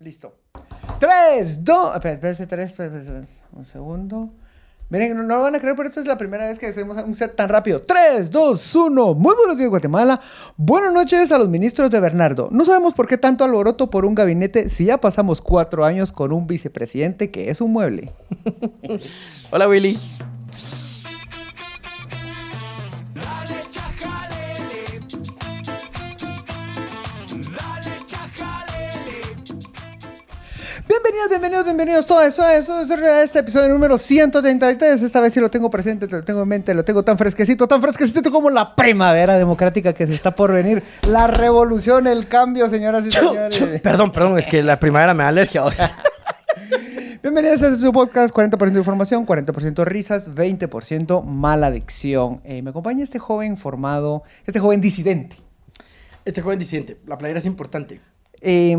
Listo. Tres, dos. Espérense, tres, un segundo. Miren, no, no lo van a creer, pero esta es la primera vez que hacemos un set tan rápido. 3, 2, 1. Muy buenos días, Guatemala. Buenas noches a los ministros de Bernardo. No sabemos por qué tanto alboroto por un gabinete si ya pasamos cuatro años con un vicepresidente que es un mueble. Hola, Willy. Bienvenidos, bienvenidos, bienvenidos. Todo eso, eso es este episodio número 133. Esta vez sí lo tengo presente, lo tengo en mente, lo tengo tan fresquecito, tan fresquecito como la primavera democrática que se está por venir. La revolución, el cambio, señoras y señores. Perdón, perdón, es que la primavera me da alergia. o sea. Bienvenidos a este su podcast, 40% información, 40% risas, 20% mala adicción. Eh, me acompaña este joven formado, este joven disidente. Este joven disidente, la playera es importante. Eh,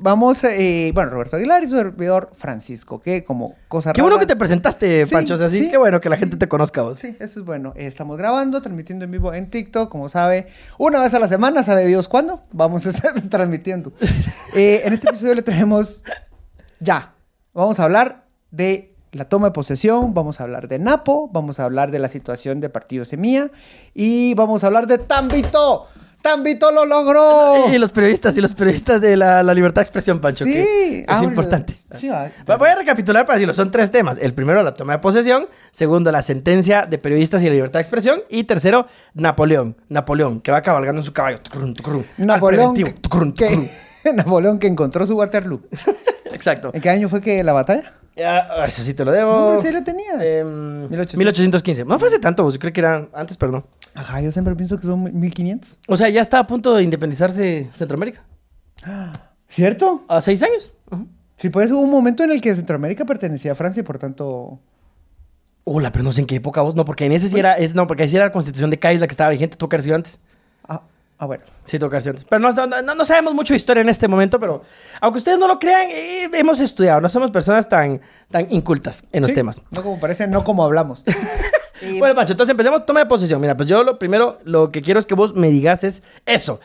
vamos, eh, bueno, Roberto Aguilar y su servidor Francisco, que como cosa Qué bueno que te presentaste, Sí, Pancho. O sea, sí, qué bueno que la gente te conozca vos. Sí, eso es bueno. Estamos grabando, transmitiendo en vivo en TikTok, como sabe, una vez a la semana, sabe Dios cuándo, vamos a estar transmitiendo. Eh, en este episodio le traemos ya, vamos a hablar de la toma de posesión, vamos a hablar de Napo, vamos a hablar de la situación de Partido Semilla y vamos a hablar de Tambito. Tambito lo logró. Y los periodistas y los periodistas de la, la libertad de expresión, Pancho. Sí, que es habla- importante. sí, va. Va- Voy a recapitular para decirlo. Son tres temas. El primero, la toma de posesión. Segundo, la sentencia de periodistas y la libertad de expresión. Y tercero, Napoleón. Napoleón, que va cabalgando en su caballo. Napoleón que, que- Napoleón que encontró su Waterloo. Exacto. ¿En qué año fue que la batalla? Ah, eso sí te lo debo. No, sí la tenías. Em, 1800. 1815. No fue hace tanto, yo creo que era antes, perdón. Ajá, yo siempre pienso que son 1500. O sea, ya está a punto de independizarse Centroamérica. ¿Cierto? A seis años. Ujú. Sí, pues hubo un momento en el que Centroamérica pertenecía a Francia y por tanto... Hola, pero no sé en qué época vos. No, porque en ese sí era. Es, no, porque ahí sí era la constitución de Cádiz la que estaba vigente. Tuvo que antes. Ah, bueno. Sí, sido antes. Pero no, no, no- no sabemos mucho de historia en este momento, pero aunque ustedes no lo crean, eh, hemos estudiado. No somos personas tan, tan incultas en los Sí, temas. No como parece, no como hablamos. Y- Bueno, Pancho, entonces empecemos. Toma de posesión. Mira, pues yo lo primero, lo que quiero es que vos me digas es eso.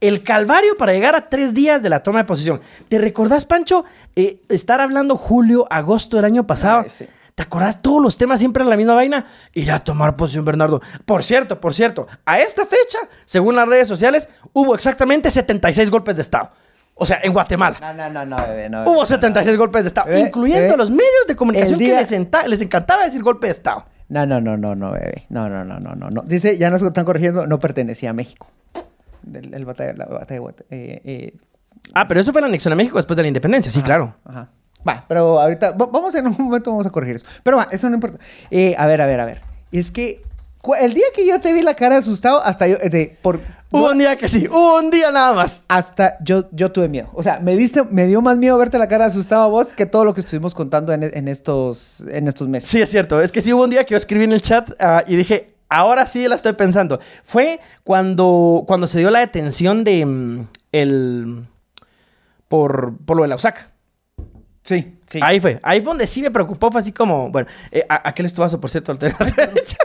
El calvario para llegar a tres días de la toma de posesión. ¿Te recordás, Pancho, eh, estar hablando julio, agosto del año pasado? Sí. ¿Te acordás todos los temas siempre en la misma vaina? Ir a tomar posesión, Bernardo. Por cierto, por cierto, a esta fecha, según las redes sociales, hubo exactamente 76 golpes de Estado. O sea, en Guatemala. No, no, no, no, bebé, no. bebé, Hubo no, 76 golpes de Estado, Eh, incluyendo eh, los medios de comunicación día- que les, enta- les encantaba decir golpe de Estado. No, no, no, no, no, bebé. No, no, no, no, no. Dice, ya nos están corrigiendo, no pertenecía a México. El, el batalla, la batalla de eh, eh, Ah, pero eso fue la anexión a México después de la independencia, sí, Ajá, claro. Ajá. Va, pero ahorita, va- vamos en un momento, vamos a corregir eso. Pero va, eso no importa. Eh, a ver, a ver, a ver. Es que el día que yo te vi la cara asustado, hasta yo, de, por, Hubo un día que sí, hubo un día nada más. hasta yo, yo tuve miedo. O sea, me diste, me dio más miedo verte la cara asustado a vos que todo lo que estuvimos contando en, en estos, en estos meses. Sí, es cierto. Es que sí hubo un día que yo escribí en el chat ah, y dije, ahora sí la estoy pensando. Fue cuando, cuando se dio la detención de mm, el... Por, por lo de la USAC. Sí, sí. Ahí fue. Ahí fue donde sí me preocupó. Fue así como... Bueno, eh, a- estuvazo, por cierto, al a derecha.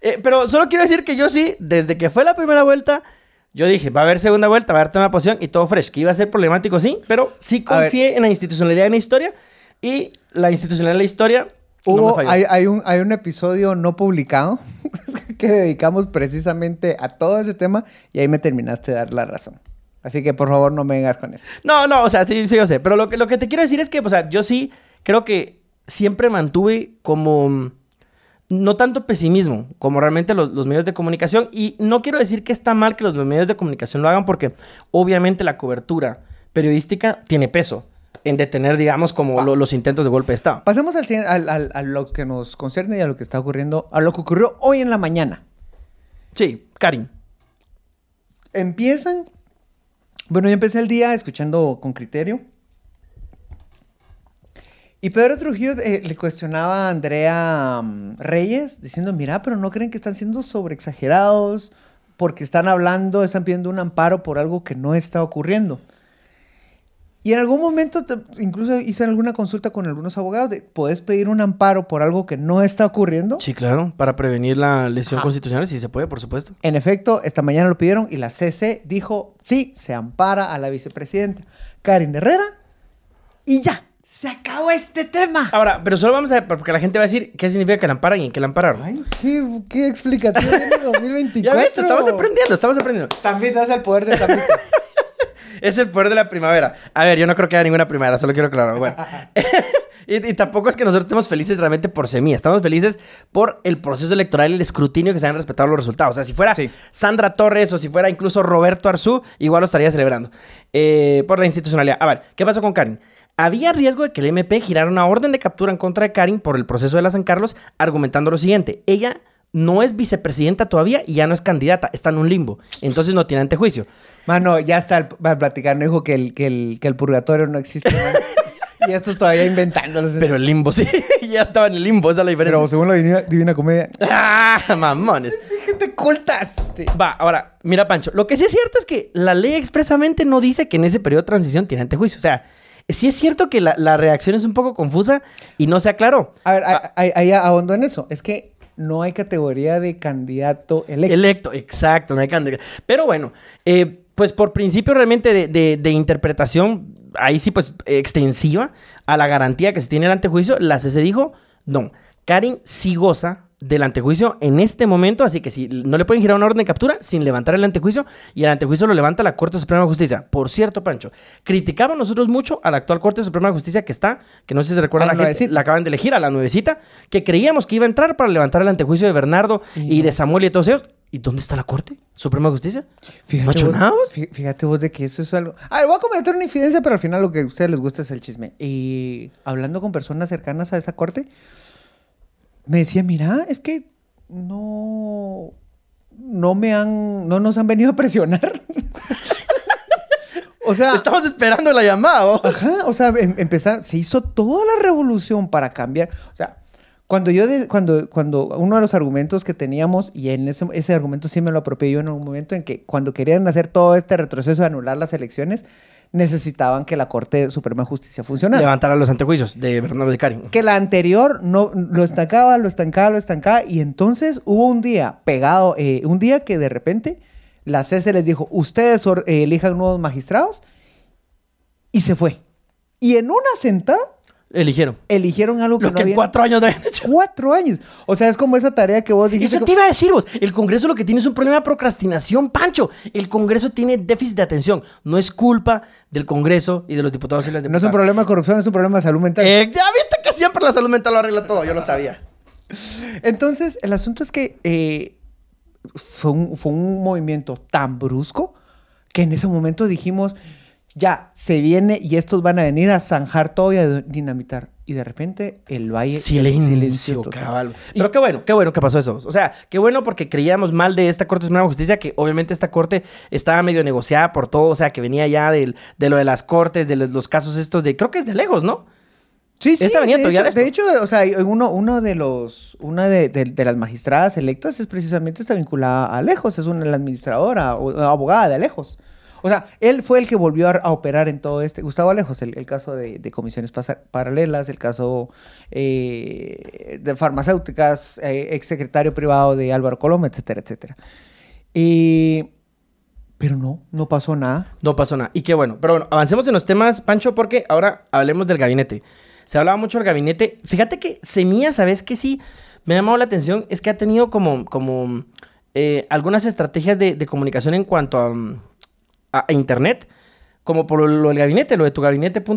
Eh, pero solo quiero decir que yo sí, desde que fue la primera vuelta, yo dije, va a haber segunda vuelta, va a haber tema de posición y todo fresh. Que iba a ser problemático, sí, pero sí A confié en la institucionalidad de la historia y la institucionalidad de la historia no me Hubo, falló. hay, hay un, hay un episodio no publicado que dedicamos precisamente a todo ese tema y ahí me terminaste de dar la razón. Así que por favor no me vengas con eso. No, no, o sea, sí, sí, yo sé. Pero lo que, lo que te quiero decir es que, o sea, yo sí creo que siempre mantuve como. mm, No tanto pesimismo como realmente los, los medios de comunicación. Y no quiero decir que está mal que los medios de comunicación lo hagan porque obviamente la cobertura periodística tiene peso en detener, digamos, como lo- los intentos de golpe de Estado. Pasemos al, al- al- a lo que nos concierne y a lo que está ocurriendo, a lo que ocurrió hoy en la mañana. Sí, Karin. Empiezan, bueno, yo empecé el día escuchando con criterio. Y Pedro Trujillo eh, le cuestionaba a Andrea mm, Reyes diciendo, mira, pero no creen que están siendo sobreexagerados porque están hablando, están pidiendo un amparo por algo que no está ocurriendo. Y en algún momento, te- incluso hice alguna consulta con algunos abogados de, ¿puedes pedir un amparo por algo que no está ocurriendo? Sí, claro, para prevenir la lesión Ajá. constitucional, si se puede, por supuesto. En efecto, esta mañana lo pidieron y la CC dijo, sí, se ampara a la vicepresidenta Karin Herrera y ya, se acabó este tema. Ahora, pero solo vamos a ver, porque la gente va a decir qué significa que la amparan y en qué la ampararon. Ay, qué, qué explicativo tiene 2024. ya viste, estamos aprendiendo, estamos aprendiendo. También te das el poder de Tamita. Es el poder de la primavera. A ver, yo no creo que haya ninguna primavera, solo quiero aclarar. Bueno. y, y tampoco es que nosotros estemos felices realmente por semilla. Estamos felices por el proceso electoral y el escrutinio que se han respetado los resultados. O sea, si fuera Sí. Sandra Torres o si fuera incluso Roberto Arzú, igual lo estaría celebrando. Eh, por la institucionalidad. A ver, ¿qué pasó con Karin? Había riesgo de que el MP girara una orden de captura en contra de Karin por el proceso de la San Carlos, argumentando lo siguiente. Ella no es vicepresidenta todavía y ya no es candidata, está en un limbo. Entonces no tiene antejuicio. Mano, ya está el, va a platicar, no dijo que el, que el, que el purgatorio no existe. y estos todavía inventándolos. Pero el limbo, sí. ya estaba en el limbo, esa es la diferencia. Pero según la divina, Divina comedia, ¡Ah, mamones! ¿qué te ocultas? Va, ahora, mira, Pancho. Lo que sí es cierto es que la ley expresamente no dice que en ese periodo de transición tiene antejuicio. O sea, sí es cierto que la, la reacción es un poco confusa y no se aclaró. A ver, Ah, ahí- ahí ahondo en eso. Es que no hay categoría de candidato electo. Electo, exacto, no hay candidata. Pero bueno, eh, pues por principio realmente de, de- de interpretación, ahí sí pues extensiva a la garantía que se tiene el antejuicio, la CC dijo, no, Karin sí goza del antejuicio en este momento, así que si no le pueden girar una orden de captura sin levantar el antejuicio y el antejuicio lo levanta la Corte Suprema de Justicia. Por cierto, Pancho, criticamos nosotros mucho a la actual Corte Suprema de Justicia que está, que no sé si se recuerda A la la gente, la acaban de elegir a la nuevecita, que creíamos que iba a entrar para levantar el antejuicio de Bernardo Y y no. de Samuel y todos ellos. ¿Y dónde está la Corte Suprema de Justicia? ¿No ha hecho vos, nada vos? fí- Fíjate vos de que eso es algo. A ver, voy a comentar una infidencia, pero al final lo que a ustedes les gusta es el chisme. Y hablando con personas cercanas a esa corte, me decía, mira, es que no. No me han. No nos han venido a presionar. o sea. Estamos esperando la llamada. ¿o? Ajá, o sea, em- empezar, se hizo toda la revolución para cambiar. O sea, cuando yo, de- cuando, cuando uno de los argumentos que teníamos, y en ese, ese argumento sí me lo apropié yo en un momento en que cuando querían hacer todo este retroceso de anular las elecciones, necesitaban que la Corte Suprema de Justicia funcionara. Levantar a los antejuicios de Bernardo de Karin. Que la anterior no lo estancaba, lo estancaba, lo estancaba, y entonces hubo un día pegado, eh, un día que de repente la CC les dijo, ustedes elijan nuevos magistrados, y se fue. Y en una sentada Eligieron. eligieron algo que Lo no que cuatro años habían hecho. Cuatro años. O sea, es como esa tarea que vos dijiste. Eso te iba a decir vos. El Congreso lo que tiene es un problema de procrastinación, Pancho. El Congreso tiene déficit de atención. No es culpa del Congreso y de los diputados y las No es un diputadas. problema de corrupción, es un problema de salud mental. Eh, ya viste que siempre la salud mental lo arregla todo. Yo lo sabía. Entonces, el asunto es que eh, fue, un, fue un movimiento tan brusco que en ese momento dijimos, ya, se viene y estos van a venir a zanjar todo y a dinamitar. Y de repente el valle... el Silencio, total. cabal. Y- Pero qué bueno, qué bueno que pasó eso. O sea, qué bueno porque creíamos mal de esta Corte Suprema de Justicia, que obviamente esta Corte estaba medio negociada por todo, o sea, que venía ya del- de lo de las Cortes, de los, casos estos de, creo que es de lejos, ¿no? Sí, sí, Esta venía de, hecho, de de hecho, o sea, uno, uno de los, una de, de- de las magistradas electas es precisamente está vinculada a Alejos, es una la administradora o abogada de Alejos. O sea, él fue el que volvió a, operar en todo este, Gustavo Alejos, el, caso de, comisiones paralelas, el caso eh, de farmacéuticas, eh, ex secretario privado de Álvaro Coloma, etcétera, etcétera. Pero no, no pasó nada. No pasó nada. Y qué bueno. Pero bueno, avancemos en los temas, Pancho, porque ahora hablemos del gabinete. Se hablaba mucho del gabinete. Fíjate que Semilla, ¿sabes que sí? Me ha llamado la atención. Es que ha tenido como, como eh, algunas estrategias de, de comunicación en cuanto a, mm, a- a Internet. Como por lo del gabinete, lo de tu gabinete.gt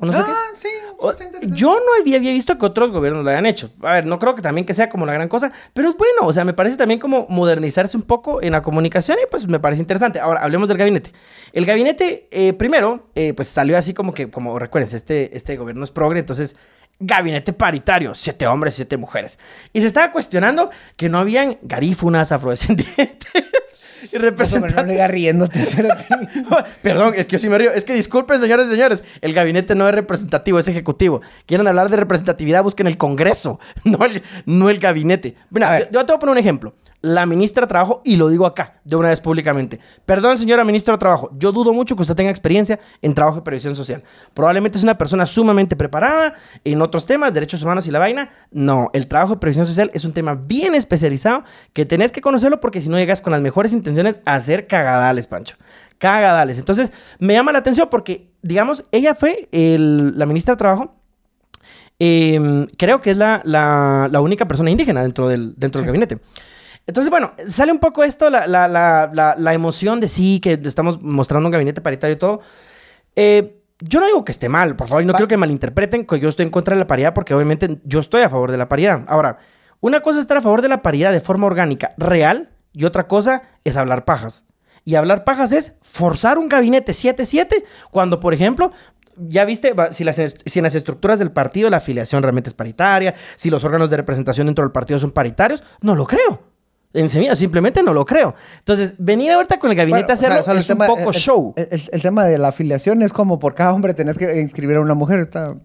o no sé qué. ah, sí, O- Yo no había, había visto que otros gobiernos lo hayan hecho. A ver, no creo que también que sea como la gran cosa, pero es bueno. O sea, me parece también como modernizarse un poco en la comunicación y pues me parece interesante. Ahora, hablemos del gabinete. El gabinete, eh, primero, eh, pues salió así como que, como recuerden, este, este gobierno es progre, entonces, gabinete paritario, siete hombres, siete mujeres. Y se estaba cuestionando que no habían garífunas, afrodescendientes. Y No representante. digas riéndote. Perdón, es que yo sí me río. Es que disculpen, señores y señores. El gabinete no es representativo, es ejecutivo. Quieren hablar de representatividad, busquen el Congreso, no el, no el gabinete. Mira, yo, yo te voy a poner un ejemplo. La ministra de Trabajo, y lo digo acá, de una vez públicamente. Perdón, señora ministra de Trabajo, yo dudo mucho que usted tenga experiencia en trabajo y previsión social. Probablemente es una persona sumamente preparada en otros temas, derechos humanos y la vaina. No, el trabajo y previsión social es un tema bien especializado que tenés que conocerlo porque si no llegas con las mejores intenciones a hacer cagadales, Pancho. Cagadales. Entonces, me llama la atención porque, digamos, ella fue el- la ministra de Trabajo. eh, creo que es la, la- la única persona indígena dentro del, dentro del gabinete. Entonces, bueno, sale un poco esto, la, la- la- la- la emoción de sí, que estamos mostrando un gabinete paritario y todo. Eh, yo no digo que esté mal, por favor, y no quiero que malinterpreten que yo estoy en contra de la paridad, porque obviamente yo estoy a favor de la paridad. Ahora, una cosa es estar a favor de la paridad de forma orgánica, real, y otra cosa es hablar pajas. Y hablar pajas es forzar un gabinete 7-7 cuando, por ejemplo, ya viste si, las, si en las estructuras del partido la afiliación realmente es paritaria, si los órganos de representación dentro del partido son paritarios, no lo creo. En semilla, simplemente no lo creo. Entonces, venir ahorita con el gabinete Bueno, a hacerlo o sea, es un poco el- show. El, el- el tema de la afiliación es como por cada hombre tenés que inscribir a una mujer. Está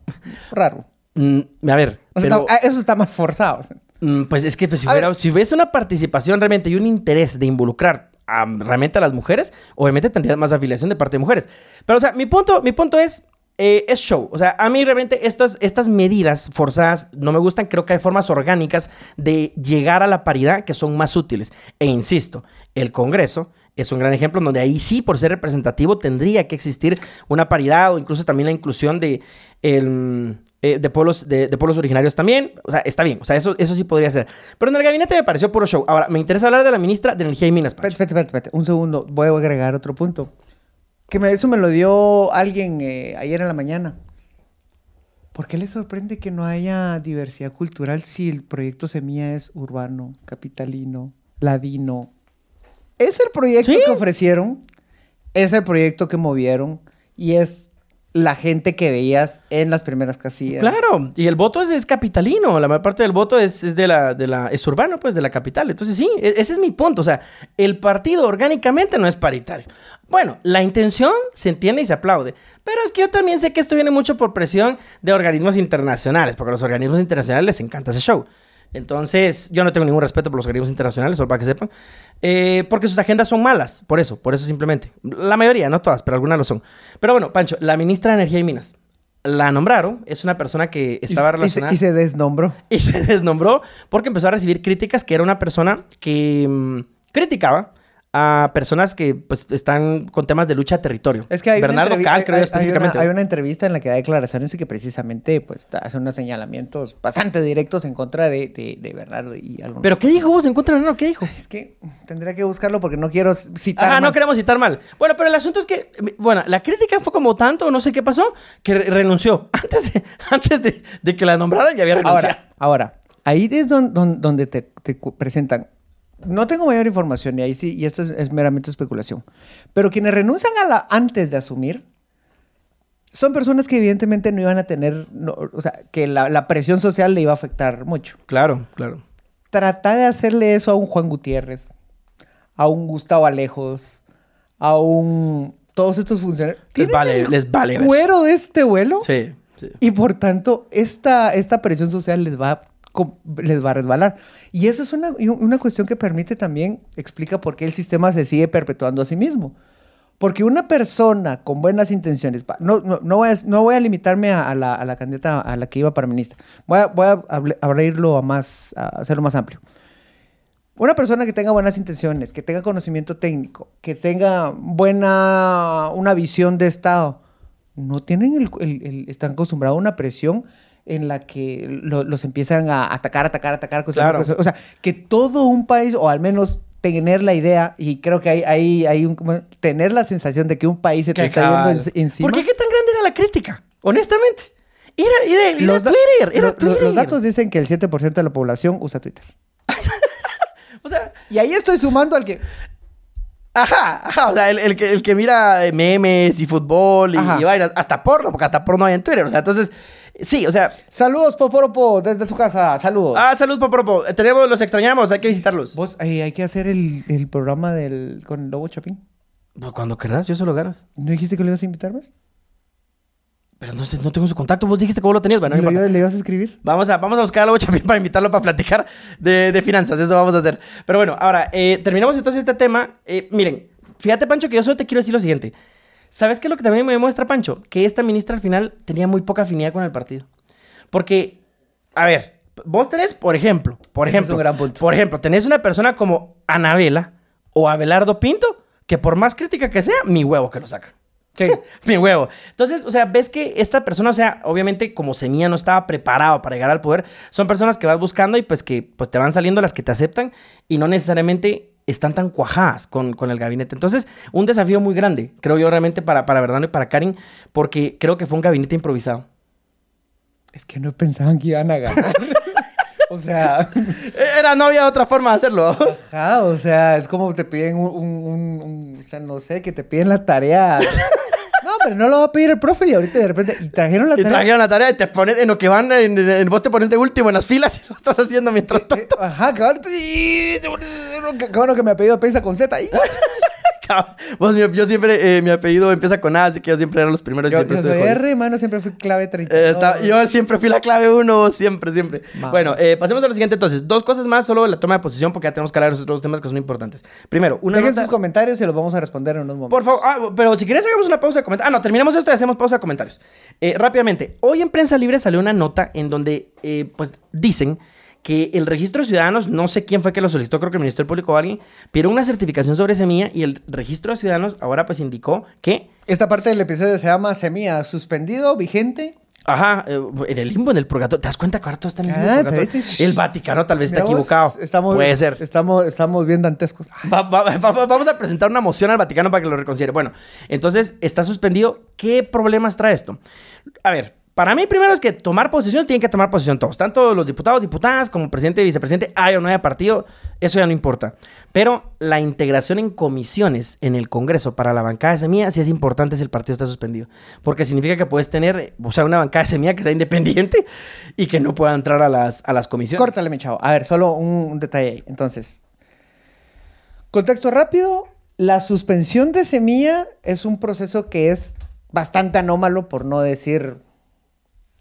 raro. Mm, a ver, O sea, pero- está- ah, eso está más forzado. Mm, Pues es que pues, si, hubiera, ver. si hubiese una participación realmente y un interés de involucrar a, realmente a las mujeres, obviamente tendrías más afiliación de parte de mujeres. Pero, o sea, mi punto, mi punto es, eh, es show. O sea, a mí realmente estas, estas medidas forzadas no me gustan. Creo que hay formas orgánicas de llegar a la paridad que son más útiles. E insisto, el Congreso es un gran ejemplo donde ahí sí, por ser representativo, tendría que existir una paridad o incluso también la inclusión de, el, eh, de, pueblos, de, de pueblos originarios también. O sea, está bien. O sea, eso, eso sí podría ser. Pero en el gabinete me pareció puro show. Ahora, me interesa hablar de la ministra de Energía y Minas. Espérate, espérate, espérate. Un segundo. Voy a agregar otro punto. Que me, eso me lo dio alguien eh, ayer en la mañana. ¿Por qué le sorprende que no haya diversidad cultural si el proyecto Semilla es urbano, capitalino, ladino? Es el proyecto Sí. que ofrecieron, es el proyecto que movieron y es la gente que veías en las primeras casillas. Claro, y el voto es, capitalino, la mayor parte del voto es, es de la, de la, es urbano, pues, de la capital. Entonces, sí, e- ese es mi punto. O sea, el partido orgánicamente no es paritario. Bueno, la intención se entiende y se aplaude. Pero es que yo también sé que esto viene mucho por presión de organismos internacionales, porque a los organismos internacionales les encanta ese show. Entonces, yo no tengo ningún respeto por los organismos internacionales, solo para que sepan. Eh, porque sus agendas son malas, por eso, por eso simplemente. La mayoría, no todas, pero algunas lo son. Pero bueno, Pancho, la ministra de Energía y Minas. La nombraron, es una persona que Y- estaba y se- relacionada Y se desnombró. y se desnombró porque empezó a recibir críticas que era una persona que mm, criticaba a personas que pues están con temas de lucha de territorio. Es que hay Bernardo una, Cal, creo hay- específicamente. Hay una, hay una entrevista en la que da declaraciones y que precisamente pues hace unos señalamientos bastante directos en contra de, de, de Bernardo y algo. Pero ¿qué dijo vos en contra de Bernardo? ¿Qué dijo? es que tendría que buscarlo porque no quiero citar. Ajá, no queremos citar mal. Bueno, pero el asunto es que, bueno, la crítica fue como tanto, no sé qué pasó, que re- renunció. Antes de, antes de, de que la nombraran ya había renunciado. Ahora, ahora, ahí es don- don- donde te, presentan. No tengo mayor información y ahí sí, y esto es, es meramente especulación. Pero quienes renuncian a la antes de asumir son personas que evidentemente no iban a tener, no, o sea, que la, la presión social le iba a afectar mucho. Claro, claro. Trata de hacerle eso a un Juan Gutiérrez, a un Gustavo Alejos, a un... Todos estos funcionarios. Les vale, les vale. cuero de este vuelo. Sí, sí. Y por tanto, esta, esta presión social les va, a les va a resbalar. Y eso es una, una cuestión que permite también, explica por qué el sistema se sigue perpetuando a sí mismo. Porque una persona con buenas intenciones, no, no, no, voy, a, no voy a limitarme a, a la, a la candidata a la que iba para ministra, voy a, voy abrirlo a más, a hacerlo más amplio. Una persona que tenga buenas intenciones, que tenga conocimiento técnico, que tenga buena, una visión de Estado, no tienen el, el- el- están acostumbrados a una presión en la que lo- los empiezan a atacar, atacar, atacar. Claro. cuestión- O sea, que todo un país, o al menos tener la idea, y creo que hay, hay, hay un, como- tener la sensación de que un país se te está yendo en- encima. ¿Por qué qué tan grande era la crítica? Honestamente. Era, era, era Los, da- Twitter, era lo- lo- Twitter. los datos dicen que el 7% de la población usa Twitter. O sea, Y ahí estoy sumando al que... ajá, ajá. O sea, el, el que, el que mira memes y fútbol y, y vainas, hasta porno, porque hasta porno hay en Twitter. O sea, entonces, Sí, o sea... Saludos, Poporopo, desde tu casa. Saludos. Ah, salud, Poporopo. Tenemos, los extrañamos, hay que visitarlos. Vos, eh, hay que hacer el, el programa del, con el Lobo Chapín. Pues Cuando querrás, yo solo ganas. ¿No dijiste que lo ibas a invitar más? Pero entonces no tengo su contacto. Vos dijiste que vos lo tenías. Bueno, no ¿Le, importa. ibas- le ibas a escribir? Vamos a, vamos a buscar a Lobo Chapín para invitarlo para platicar de, de finanzas. Eso vamos a hacer. Pero bueno, ahora, eh, terminamos entonces este tema. Eh, miren, fíjate, Pancho, que yo solo te quiero decir lo siguiente. ¿Sabes qué es lo que también me demuestra, Pancho? Que esta ministra al final tenía muy poca afinidad con el partido. Porque, a ver, vos tenés, por ejemplo, por es ejemplo, un gran punto. por ejemplo, tenés una persona como Anabela o Abelardo Pinto, que por más crítica que sea, mi huevo que lo saca. Mi huevo. Entonces, o sea, ves que esta persona, o sea, obviamente como Semilla no estaba preparado para llegar al poder, son personas que vas buscando y pues que pues te van saliendo las que te aceptan y no necesariamente están tan cuajadas con, con el gabinete. Entonces, un desafío muy grande, creo yo realmente para, para Verdano y para Karin, porque creo que fue un gabinete improvisado. Es que no pensaban que iban a ganar. o sea, Era, no había otra forma de hacerlo. ajá, o sea, es como te piden un, un- un- un- o sea, no sé, que te piden la tarea. Pero no lo va a pedir el profe y ahorita de repente, y trajeron la Y tarea. trajeron la tarea y te pones en lo que van, en, en- vos te pones de último en las filas y lo estás haciendo mientras Eh, Ajá, cabrón. sí, Cabrón que me ha pedido pesa con Z. ahí. Mi- yo siempre, eh, mi apellido empieza con A, así que yo siempre era los primeros Yo, siempre yo soy jodido. R, mano, siempre fui clave 30. Eh, está- yo siempre fui la clave uno, siempre, siempre. Bueno, eh, pasemos a lo siguiente entonces. Dos cosas más, solo la toma de posición, porque ya tenemos que hablar de los otros temas que son importantes. Primero, una Dejen nota- sus comentarios y los vamos a responder en unos momentos. Por favor, ah, pero si quieres hagamos una pausa de comentarios. Ah, no, terminamos esto y hacemos pausa de comentarios. Rápidamente, hoy en Prensa Libre salió una nota en donde, pues, dicen que el registro de ciudadanos, no sé quién fue que lo solicitó, creo que el Ministerio Público o alguien, pidió una certificación sobre semilla y el registro de ciudadanos ahora pues indicó que, Esta parte del episodio se llama Semilla, suspendido, vigente. ajá, eh, en el limbo, en el purgatorio. ¿Te das cuenta que ahora todo está en el limbo? Ah. El Vaticano tal vez está equivocado. Estamos, Puede ser. Estamos, estamos bien dantescos. Va- va- va- va- vamos a presentar una moción al Vaticano para que lo reconsidere. Bueno, entonces está suspendido. ¿Qué problemas trae esto? A ver, para mí primero es que tomar posesión tienen que tomar posesión todos. Tanto los diputados, diputadas, como presidente y vicepresidente, hay o no haya partido, eso ya no importa. Pero la integración en comisiones en el Congreso para la bancada de semilla sí es importante si el partido está suspendido. Porque significa que puedes tener, o sea, una bancada de semilla que sea independiente y que no pueda entrar a las, a las comisiones. Córtale, mi chavo. A ver, solo un, un detalle ahí. Entonces, contexto rápido. La suspensión de semilla es un proceso que es bastante anómalo, por no decir...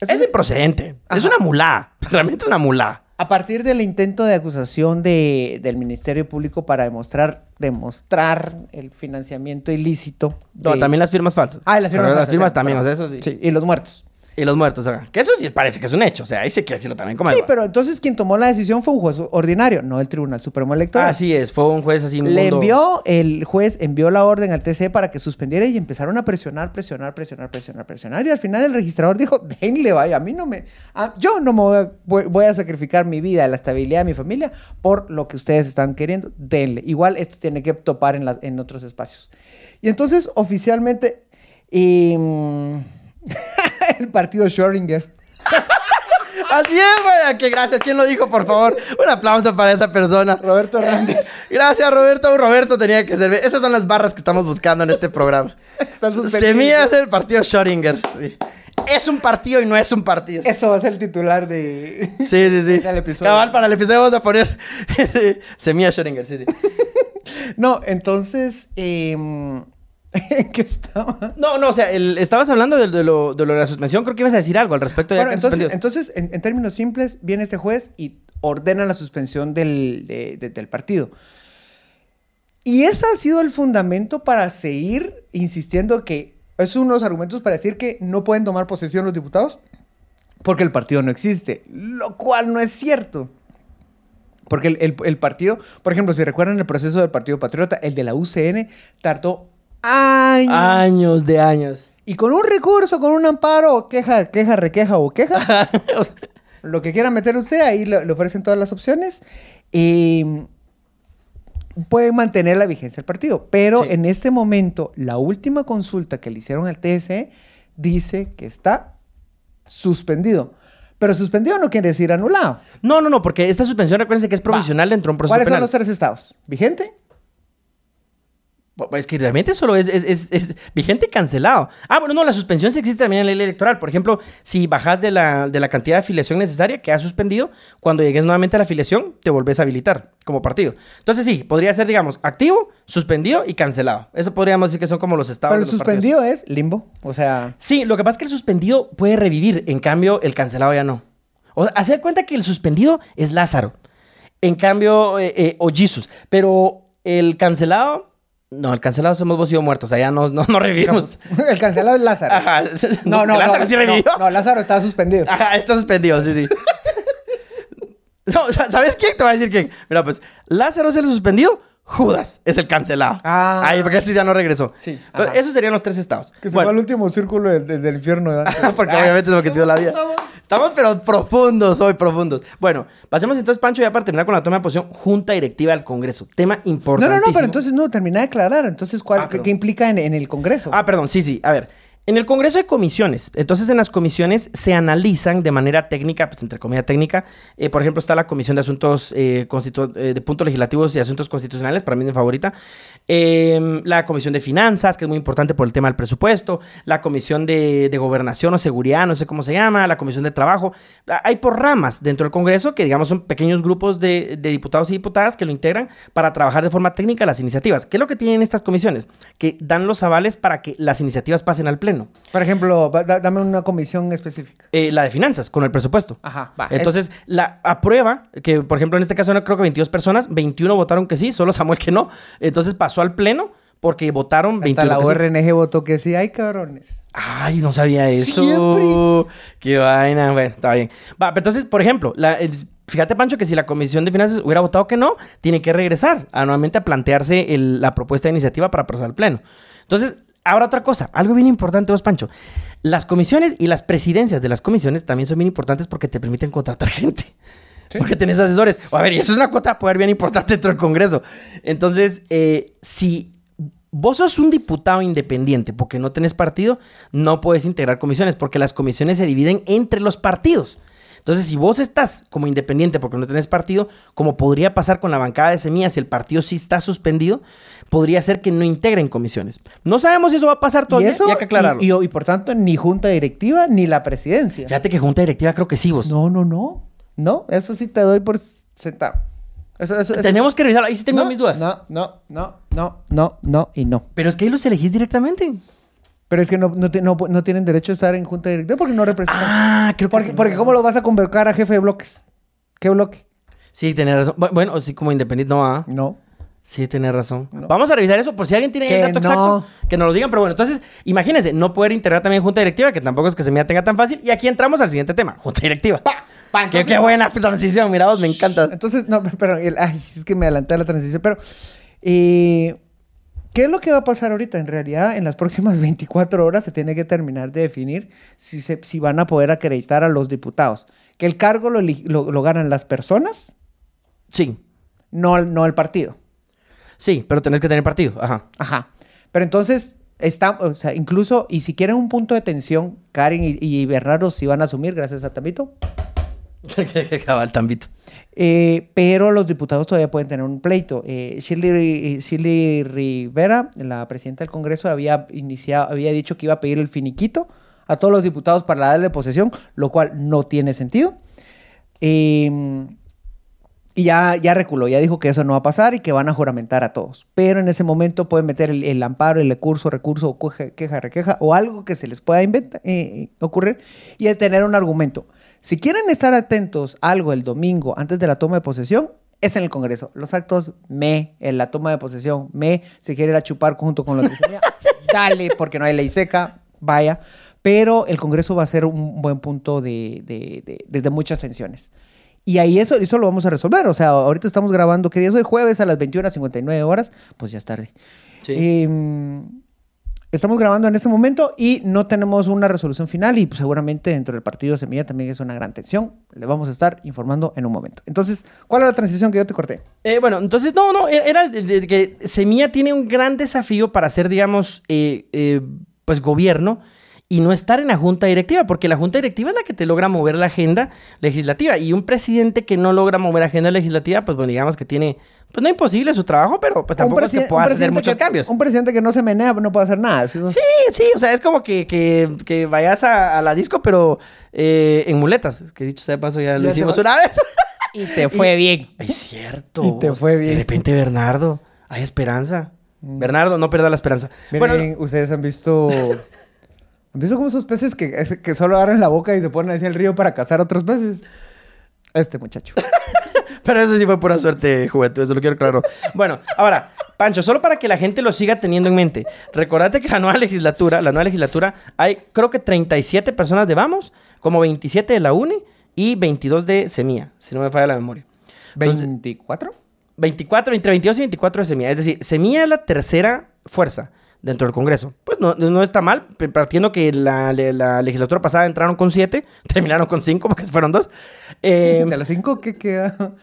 Es improcedente. Es una mulá. Realmente es una mulá. A partir del intento de acusación de- del Ministerio Público para demostrar, demostrar el financiamiento ilícito. No, también las firmas falsas. Ah, y las firmas Pero falsas, Las firmas también, o sea, perdón. eso sí. Sí, y los muertos. Y los muertos, o sea, que eso sí parece que es un hecho. O sea, ahí sí que decirlo también como Sí, pero entonces quien tomó la decisión fue un juez ordinario, no el Tribunal Supremo Electoral. Así es, fue un juez así. Le mundo- envió, el juez envió la orden al TC para que suspendiera y empezaron a presionar, presionar, presionar, presionar, presionar. Y al final el registrador dijo, denle, vaya, a mí no me... a- yo no me voy a, voy, voy a sacrificar mi vida, la estabilidad de mi familia por lo que ustedes están queriendo, denle. Igual esto tiene que topar en, las- en otros espacios. Y entonces oficialmente... em, el partido Schrödinger. Así es, vaya, que gracias. ¿Quién lo dijo, por favor? Un aplauso para esa persona. Roberto Hernández. Gracias, Roberto. Roberto tenía que ser. Esas son las barras que estamos buscando en este programa. Está suspendido. Semilla es el partido Schrödinger. Sí. Es un partido y no es un partido. Eso va a ser el titular de... Sí, sí, sí. Del episodio. Cabal, para el episodio vamos a poner Semilla Schrödinger, sí, sí. No, entonces... em, ¿En qué estaba? No, no, o sea, el- estabas hablando de, de lo, de lo de la suspensión. Creo que ibas a decir algo al respecto. ya Bueno, que entonces, entonces en, en términos simples, viene este juez y ordena la suspensión del, de- de- del partido. Y ese ha sido el fundamento para seguir insistiendo que es uno de los argumentos para decir que no pueden tomar posesión los diputados porque el partido no existe, lo cual no es cierto. Porque el, el- el partido, por ejemplo, si recuerdan el proceso del Partido Patriota, el de la UCN, tardó años. Años de años. Y con un recurso, con un amparo, queja, queja, requeja o queja, lo que quiera meter usted, ahí le, le ofrecen todas las opciones. Y pueden mantener la vigencia del partido. Pero Sí. en este momento, la última consulta que le hicieron al TSE dice que está suspendido. Pero suspendido no quiere decir anulado. No, no, no, porque esta suspensión, recuérdense que es provisional dentro de un proceso ¿Cuáles penal. son los tres estados? ¿Vigente? Es que realmente solo es, es, es- es vigente y cancelado. Ah, bueno, no, la suspensión sí existe también en la ley electoral. Por ejemplo, si bajas de la, de la cantidad de afiliación necesaria, queda suspendido. Cuando llegues nuevamente a la afiliación, te volvés a habilitar como partido. Entonces sí, podría ser, digamos, activo, suspendido y cancelado. Eso podríamos decir que son como los estados. Pero el de los partidos. suspendido es limbo. O sea, Sí, lo que pasa es que el suspendido puede revivir, en cambio el cancelado ya no. O sea, hacer cuenta que el suspendido es Lázaro, en cambio, eh, eh, o Jesus, pero el cancelado, no, el cancelado somos vos y yo muertos, o sea, ya no, no, no revivimos. el cancelado es Lázaro. Ajá. No, no, Lázaro no, sí revivió. no, Lázaro está suspendido. Ajá, está suspendido, sí, sí. no, ¿sabes quién? Te voy a decir quién. Mira, pues, Lázaro es el suspendido, Judas es el cancelado. Ah. Ahí, porque así ya no regresó. Sí, Entonces, esos serían los tres estados. Que se Bueno. fue al último círculo de- de- del infierno. ¿verdad? Porque Ah, obviamente es lo que te dio la vida. estamos- Estamos pero profundos hoy, profundos. Bueno, pasemos entonces, Pancho, ya para terminar con la toma de posición, Junta Directiva del Congreso. Tema No, importante. no, no, pero entonces no, termina de aclarar. Entonces, ¿cuál, Ah, qué, qué implica en, en el Congreso? Ah, perdón, sí, sí. A ver, en el Congreso hay comisiones. Entonces, en las comisiones se analizan de manera técnica, pues entre comillas técnica. Eh, por ejemplo, está la Comisión de Asuntos eh, eh, de Puntos Legislativos y Asuntos Constitucionales, para mí es mi favorita. Eh, la Comisión de Finanzas, que es muy importante por el tema del presupuesto. La Comisión de, de Gobernación o Seguridad, no sé cómo se llama. La Comisión de Trabajo. Ah, Hay por ramas dentro del Congreso que, digamos, son pequeños grupos de, de diputados y diputadas que lo integran para trabajar de forma técnica las iniciativas. ¿Qué es lo que tienen estas comisiones? Que dan los avales para que las iniciativas pasen al Pleno. Por ejemplo, da- dame una comisión específica. Eh, la de finanzas, con el presupuesto. Ajá, va. Entonces, la aprueba, que por ejemplo en este caso no creo que 22 personas, 21 votaron que sí, solo Samuel que no. Entonces pasó al pleno porque votaron 21 Hasta la sí. URNG votó que sí. Ay, cabrones. Ay, no sabía eso. Siempre. Qué vaina. Bueno, está bien. Va, pero entonces, por ejemplo, la- el- fíjate, Pancho, que si la Comisión de Finanzas hubiera votado que no, tiene que regresar a nuevamente a plantearse el- la propuesta de iniciativa para pasar al Pleno. Entonces, ahora otra cosa, algo bien importante, vos, Pancho. Las comisiones y las presidencias de las comisiones también son bien importantes porque te permiten contratar gente. Sí. Porque tenés asesores. A ver, y eso es una cuota de poder bien importante dentro del Congreso. Entonces, eh, si vos sos un diputado independiente porque no tenés partido, no puedes integrar comisiones porque las comisiones se dividen entre los partidos. Entonces, si vos estás como independiente porque no tenés partido, como podría pasar con la bancada de semillas, si el partido sí está suspendido, podría ser que no integren comisiones. No sabemos si eso va a pasar Y todavía, eso, y hay que aclararlo. y, y- y por tanto, ni junta directiva ni la presidencia. Fíjate que junta directiva creo que sí, vos. No, no, no. No, eso sí te doy por sentado. Eso, eso, eso- Tenemos que revisarlo, ahí sí tengo no, mis dudas. No, no, no, no, no, no y no. Pero es que ahí los elegís directamente. Pero es que no, no, no, no tienen derecho a estar en junta directiva porque no representan. Ah, creo que... porque, porque ¿cómo lo vas a convocar a jefe de bloques? ¿Qué bloque? Sí, tenés razón. Bu- Bueno, sí, como independiente, no, ah. No. Sí, tenés razón. Vamos a revisar eso por si alguien tiene Que el dato no. exacto. Que nos lo digan, pero bueno, entonces, imagínense, no poder integrar también junta directiva, que tampoco es que se me tenga tan fácil. Y aquí entramos al siguiente tema, junta directiva. Pa, pa, qué, entonces- qué buena transición, mira vos, me encanta. Entonces, no, pero, el- ay, es que me adelanté a la transición, pero, eh, ¿qué es lo que va a pasar ahorita? En realidad, en las próximas 24 horas se tiene que terminar de definir si, se, si van a poder acreditar a los diputados. Que el cargo lo, lo, lo ganan las personas, Sí, no, el- no el partido. sí, pero tenés que tener partido, ajá. Ajá. Pero entonces, está, o sea, incluso, y si quieren un punto de tensión, Karen y, y Bernardo sí van a asumir, gracias a Tambito. Qué cabal, tambito. Eh, pero los diputados todavía pueden tener un pleito. Eh, Shirley, Shirley Rivera, la presidenta del Congreso, había, iniciado, había dicho que iba a pedir el finiquito a todos los diputados para darle posesión, lo cual no tiene sentido. Eh, y ya, ya reculó, ya dijo que eso no va a pasar y que van a juramentar a todos. Pero en ese momento pueden meter el, el amparo, el recurso, recurso, queja, requeja o algo que se les pueda inventa- eh, ocurrir y tener un argumento. Si quieren estar atentos a algo el domingo antes de la toma de posesión, es en el Congreso. Los actos, me, en la toma de posesión, me, si quiere ir a chupar junto con los de Semilla, dale, porque no hay ley seca, vaya. Pero el Congreso va a ser un buen punto de, de- de- de- de muchas tensiones. Y ahí eso, eso lo vamos a resolver. O sea, ahorita estamos grabando, ¿qué día es hoy? Jueves a las 21.59 horas. Pues ya es tarde. Sí. Eh, estamos grabando en este momento y no tenemos una resolución final y pues, seguramente dentro del partido Semilla también es una gran tensión. Le vamos a estar informando en un momento. Entonces, ¿cuál es la transición que yo te corté? Eh, bueno, entonces, no, no, e- era de, de que Semilla tiene un gran desafío para hacer, digamos, eh, eh, pues gobierno y no estar en la junta directiva, porque la junta directiva es la que te logra mover la agenda legislativa. Y un presidente que no logra mover agenda legislativa, pues bueno, digamos que tiene, pues no imposible su trabajo, pero pues tampoco es que pueda hacer muchos que- cambios. Un presidente que no se menea no puede hacer nada. ¿sí? Sí, sí, o sea, es como que, que, que vayas a, a la disco, pero eh, en muletas. Es que dicho sea de paso, ya lo Ya hicimos va- una vez. Y te fue bien. Es cierto. Y te fue bien. De repente, Bernardo, hay esperanza. Bernardo, no pierda la esperanza. Miren, bueno, ustedes han visto. ¿Han visto como esos peces que, que solo abren la boca y se ponen hacia el río para cazar otros peces? Este muchacho. pero eso sí fue pura suerte, juventud, eso lo quiero claro. Bueno, ahora, Pancho, solo para que la gente lo siga teniendo en mente. Recordate que la nueva legislatura, la nueva legislatura, hay creo que 37 personas de Vamos, como 27 de la UNE y 22 de Semilla, si no me falla la memoria. Entonces, ¿24? 24, entre 22 y 24 de Semilla. Es decir, Semilla es la tercera fuerza dentro del Congreso. Pues no, no está mal, partiendo que la, la legislatura pasada entraron con 7, terminaron con 5 porque fueron dos. Eh, ¿De los cinco qué queda?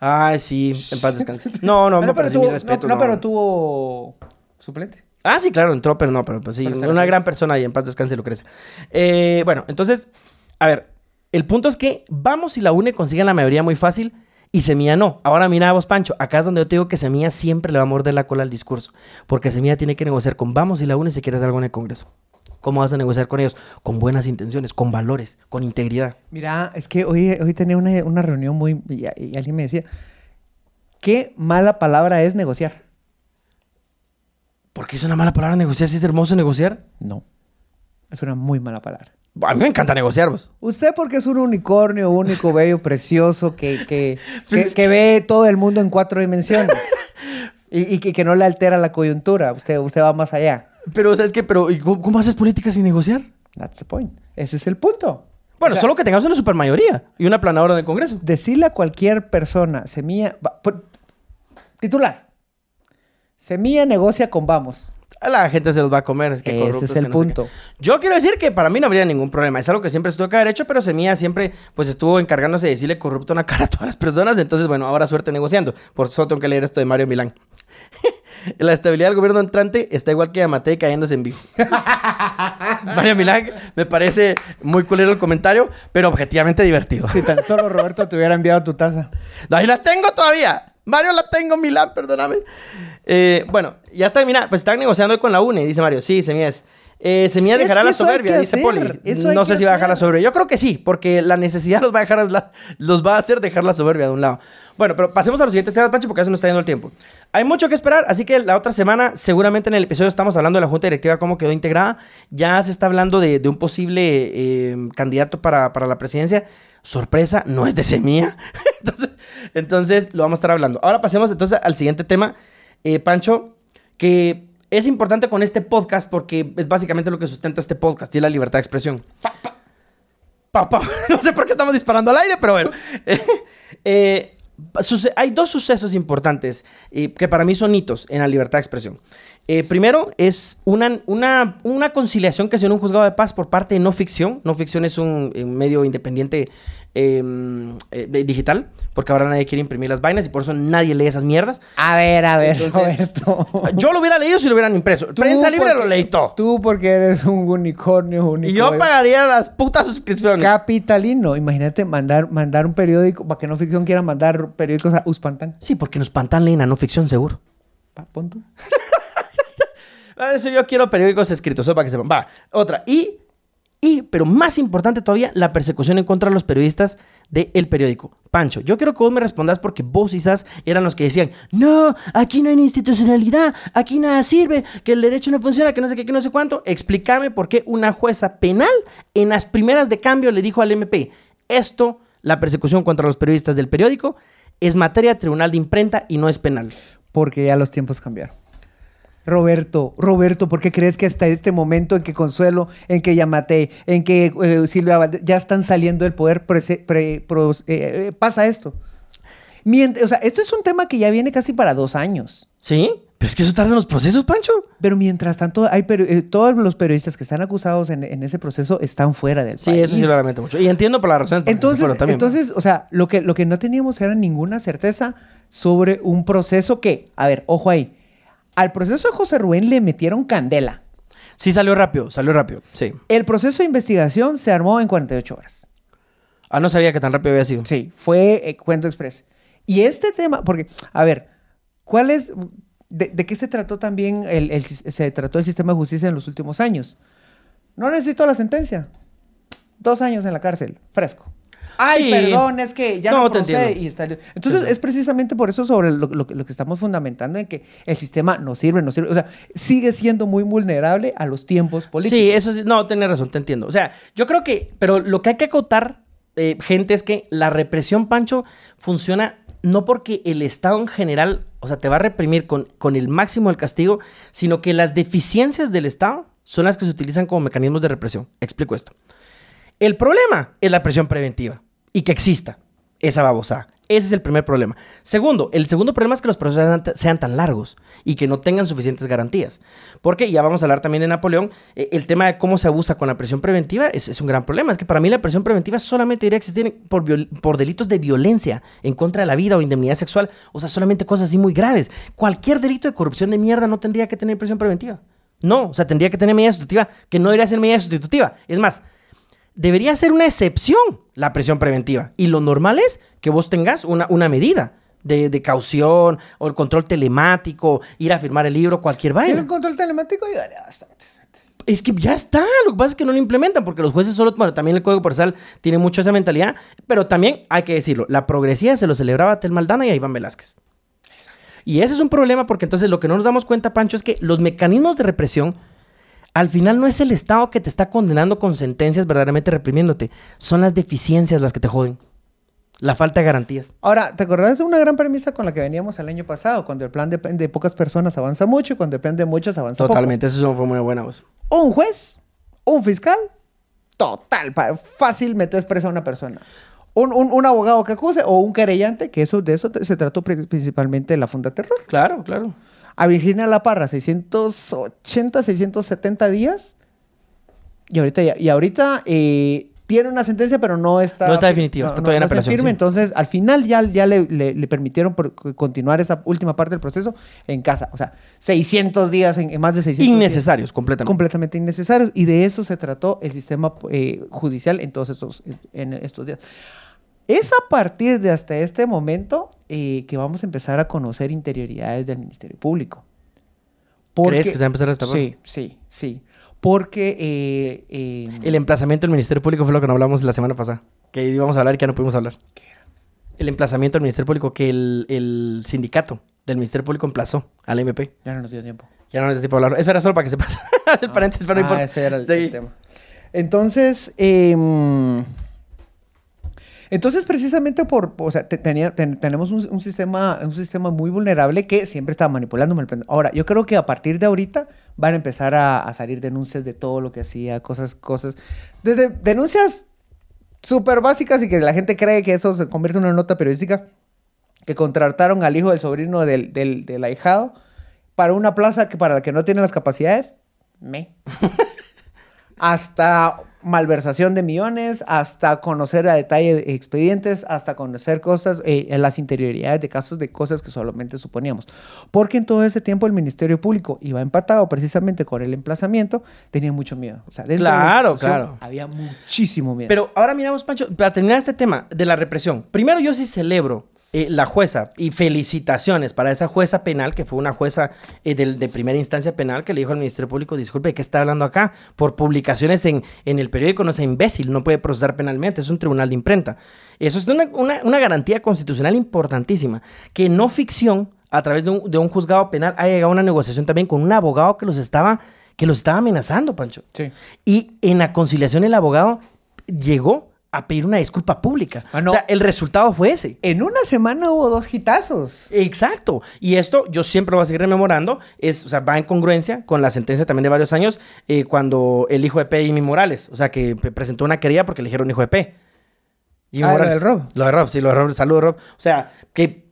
ay, sí, en paz descanse. No, no, Ah, me pero mi respeto. no, no. pero tuvo suplente. Ah, sí, claro, entró, pero no, pero pues sí, Pero una gran persona y en paz descanse lo crece. Eh, bueno, entonces, a ver, el punto es que Vamos y la UNE consiguen la mayoría muy fácil y Semilla no. Ahora mira vos, Pancho, acá es donde yo te digo que Semilla siempre le va a morder la cola al discurso, porque Semilla tiene que negociar con Vamos y la UNE si quieres algo en el Congreso. ¿Cómo vas a negociar con ellos? Con buenas intenciones, con valores, con integridad. Mira, es que hoy, hoy tenía una, una reunión muy... Y, y alguien me decía, qué mala palabra es negociar. ¿Por qué es una mala palabra negociar si es hermoso negociar? No, es una muy mala palabra. A mí me encanta negociar, vos. Usted porque es un unicornio único, bello, precioso, que, que, Pero que, ve todo el mundo en cuatro dimensiones. Y, y que, no le altera la coyuntura. Usted, usted va más allá. Pero, ¿sabes qué? Pero, ¿y cómo, cómo haces política sin negociar? That's the point. Ese es el punto. Bueno, O sea, solo que tengamos una supermayoría y una planadora del Congreso. Decirle a cualquier persona, Semilla... va- titular. Semilla negocia con Vamos. A la gente se los va a comer. Es que Ese corruptos, es el que no punto. Yo quiero decir que para mí no habría ningún problema. Es algo que siempre se tuvo que haber hecho, pero Semilla siempre pues estuvo encargándose de decirle corrupto en la cara a todas las personas. Entonces, bueno, ahora suerte negociando. Por eso tengo que leer esto de Mario Milán. la estabilidad del gobierno entrante está igual que Yamatei cayéndose en vivo. Mario Milán me parece muy culero el comentario, pero objetivamente divertido. Si tan solo Roberto te hubiera enviado tu taza. No, ahí la tengo todavía. Mario la tengo, Milán, perdóname. Eh, bueno, ya está, mira, pues están negociando hoy con la UNE, dice Mario. Sí, Semillas. Eh, Semillas Es dejará la soberbia, dice Poli. No sé si va a dejar la soberbia. Yo creo que sí, porque la necesidad los va a dejar las- los va a hacer dejar la soberbia de un lado. Bueno, pero pasemos a los siguientes temas, Pancho, porque eso nos está yendo el tiempo. Hay mucho que esperar, así que la otra semana, seguramente en el episodio estamos hablando de la Junta Directiva, cómo quedó integrada. Ya se está hablando de, de un posible eh, candidato para, para la presidencia. Sorpresa, no es de semilla. entonces, entonces, lo vamos a estar hablando. Ahora pasemos entonces al siguiente tema, eh, Pancho, que es importante con este podcast porque es básicamente lo que sustenta este podcast y es la libertad de expresión. Pa, pa. No sé por qué estamos disparando al aire, pero bueno. Eh, hay dos sucesos importantes eh, que para mí son hitos en la libertad de expresión. Eh, primero es una, una, una conciliación que se en un juzgado de paz por parte de No Ficción. No Ficción es un, eh, medio independiente eh, eh, digital, porque ahora nadie quiere imprimir las vainas y por eso nadie lee esas mierdas. A ver, a ver, Entonces, Roberto. Yo lo hubiera leído si lo hubieran impreso. Prensa libre porque- lo leí todo. Tú porque eres un unicornio único. Y yo pagaría las putas suscripciones. Capitalino. Imagínate mandar, mandar un periódico, para que no ficción quiera mandar periódicos a Uspantán. Sí, porque nos pantan leen a No Ficción seguro. Pa, pon tú. Ah, yo quiero periódicos escritos, eso para que sepan. Va, otra. Y, y, pero más importante todavía, la persecución en contra de los periodistas del periódico. Pancho, yo quiero que vos me respondas porque vos y Sas eran los que decían, no, aquí no hay institucionalidad, aquí nada sirve, que el derecho no funciona, que no sé qué, que no sé cuánto. Explícame por qué una jueza penal en las primeras de cambio le dijo al MP, esto, la persecución contra los periodistas del periódico, es materia de tribunal de imprenta y no es penal. Porque ya los tiempos cambiaron. Roberto, Roberto, ¿por qué crees que hasta este momento en que Consuelo, en que Yamate, en que eh, Silvia ya están saliendo del poder, pre- eh, eh, pasa esto? O sea, esto es un tema que ya viene casi para dos años. ¿Sí? Pero es que eso tarda en los procesos, Pancho. Pero mientras tanto, hay eh, todos los periodistas que están acusados en, en ese proceso están fuera del Sí, país. eso sí lo lamento mucho. Y entiendo por que se Entonces, entonces, o sea, lo que, lo que no teníamos era ninguna certeza sobre un proceso que, a ver, ojo ahí, al proceso de José Rubén le metieron candela. Sí salió rápido, salió rápido, sí. El proceso de investigación se armó en 48 horas. Ah, no sabía que tan rápido había sido. Sí, fue eh, Cuento Express. Y este tema, porque, a ver, ¿cuál es, de, de qué se trató también, el, el se trató el sistema de justicia en los últimos años? No necesito la sentencia. Dos años en la cárcel, fresco. Ay, Sí. perdón, es que ya No, no, procede y está... Entonces, Sí, es precisamente por eso sobre lo, lo que- lo que estamos fundamentando en que el sistema no sirve, no sirve. O sea, sigue siendo muy vulnerable a los tiempos políticos. Sí, eso sí. No, tienes razón, te entiendo. O sea, yo creo que. Pero lo que hay que acotar, eh, gente, es que la represión, Pancho, funciona no porque el Estado en general, o sea, te va a reprimir con, con el máximo del castigo, sino que las deficiencias del Estado son las que se utilizan como mecanismos de represión. Explico esto. El problema es la presión preventiva y que exista esa babosada. Ese es el primer problema. Segundo, el segundo problema es que los procesos sean, tan largos y que no tengan suficientes garantías. Porque ya vamos a hablar también de Napoleón, eh, el tema de cómo se abusa con la presión preventiva es, un gran problema. Es que para mí la presión preventiva solamente debería existir por, por delitos de violencia en contra de la vida o indemnidad sexual. O sea, solamente cosas así muy graves. Cualquier delito de corrupción de mierda no tendría que tener presión preventiva. No, o sea, tendría que tener medida sustitutiva, que no debería ser medida sustitutiva. Es más, debería ser una excepción la presión preventiva. Y lo normal es que vos tengas una, una medida de, de caución o el control telemático, ir a firmar el libro, cualquier Si vaina. un control telemático, ayudaría bastante. Es que ya está, lo que pasa es que no lo implementan porque los jueces solo, bueno, también el Código Procesal tiene mucho esa mentalidad, pero también hay que decirlo, la progresía se lo celebraba Tel Maldana y a Iván Velázquez. Y ese es un problema porque entonces lo que no nos damos cuenta, Pancho, es que los mecanismos de represión, al final no es el Estado que te está condenando con sentencias verdaderamente reprimiéndote, son las deficiencias las que te joden. La falta de garantías. Ahora, ¿te acordás de una gran premisa con la que veníamos el año pasado? Cuando el plan depende de pocas personas avanza mucho y cuando depende de muchas avanza Totalmente, eso fue muy buena voz. poco. Un juez, un fiscal, total, fácil metes presa a una persona. Un, un- un abogado que acuse o un querellante, que eso de eso se trató pri- principalmente la Funda Terror. Claro, claro. A Virginia La Parra, 680, 670 días. Y ahorita, ya- y ahorita eh, tiene una sentencia, pero no está... No está definitiva, está todavía en apelación, firme. sí. Entonces, al final ya, ya le, le- le permitieron por- continuar esa última parte del proceso en casa. O sea, 600 días, en, en más de 600 días. Innecesarios, completamente. Completamente innecesarios. Y de eso se trató el sistema eh, judicial en todos estos, en estos días. Es a partir de hasta este momento eh, que vamos a empezar a conocer interioridades del Ministerio Público. ¿Crees que se va a empezar a destapar? Sí, sí, sí. Porque... eh, eh, El emplazamiento del Ministerio Público fue lo que no hablamos la semana pasada. Que íbamos a hablar y que ya no pudimos hablar. El emplazamiento del Ministerio Público que el, el sindicato del Ministerio Público emplazó al MP. Ya no nos dio tiempo. Ya no necesito hablar. Eso era solo para que sepas. Hacer paréntesis, pero no Ah, importa. ese era el, Sí. el tema. Entonces, em, entonces precisamente por, o sea, te- tenía- ten- tenemos un, un sistema, un sistema muy vulnerable que siempre está manipulando. Ahora, yo creo que a partir de ahorita van a empezar a, a salir denuncias de todo lo que hacía, cosas, cosas, desde denuncias súper básicas y que la gente cree que eso se convierte en una nota periodística, que contrataron al hijo del sobrino del, del, del ahijado para una plaza que para la que no tiene las capacidades, me. hasta malversación de millones, hasta conocer a detalle de expedientes, hasta conocer cosas, eh, en las interioridades de casos de cosas que solamente suponíamos. Porque en todo ese tiempo el Ministerio Público iba empatado precisamente con el emplazamiento, tenía mucho miedo. O sea, dentro de la Claro, institución claro. Había muchísimo miedo. Pero ahora miramos, Pancho, para terminar este tema de la represión. Primero, yo sí celebro eh, la jueza y felicitaciones para esa jueza penal, que fue una jueza eh, de, primera instancia penal, que le dijo al Ministerio Público, disculpe, ¿de qué está hablando acá? Por publicaciones en, en el periódico, no sea imbécil, no puede procesar penalmente, es un tribunal de imprenta. Eso es una, una- una garantía constitucional importantísima, que no ficción, a través de un, de un juzgado penal, haya llegado a una negociación también con un abogado que los estaba, que los estaba amenazando, Pancho. Sí. Y en la conciliación el abogado llegó a pedir una disculpa pública. Ah. O sea, el resultado fue ese. En una semana hubo dos hitazos. Exacto. Y esto yo siempre voy a seguir rememorando. Es, o sea, va en congruencia con la sentencia también de varios años eh, cuando el hijo de P. Jimmy Morales. O sea, que presentó una querella porque le dijeron hijo de P. Jimmy Ah, lo del Rob. Lo de Rob, sí, lo de Rob. Saludos, Rob. O sea, que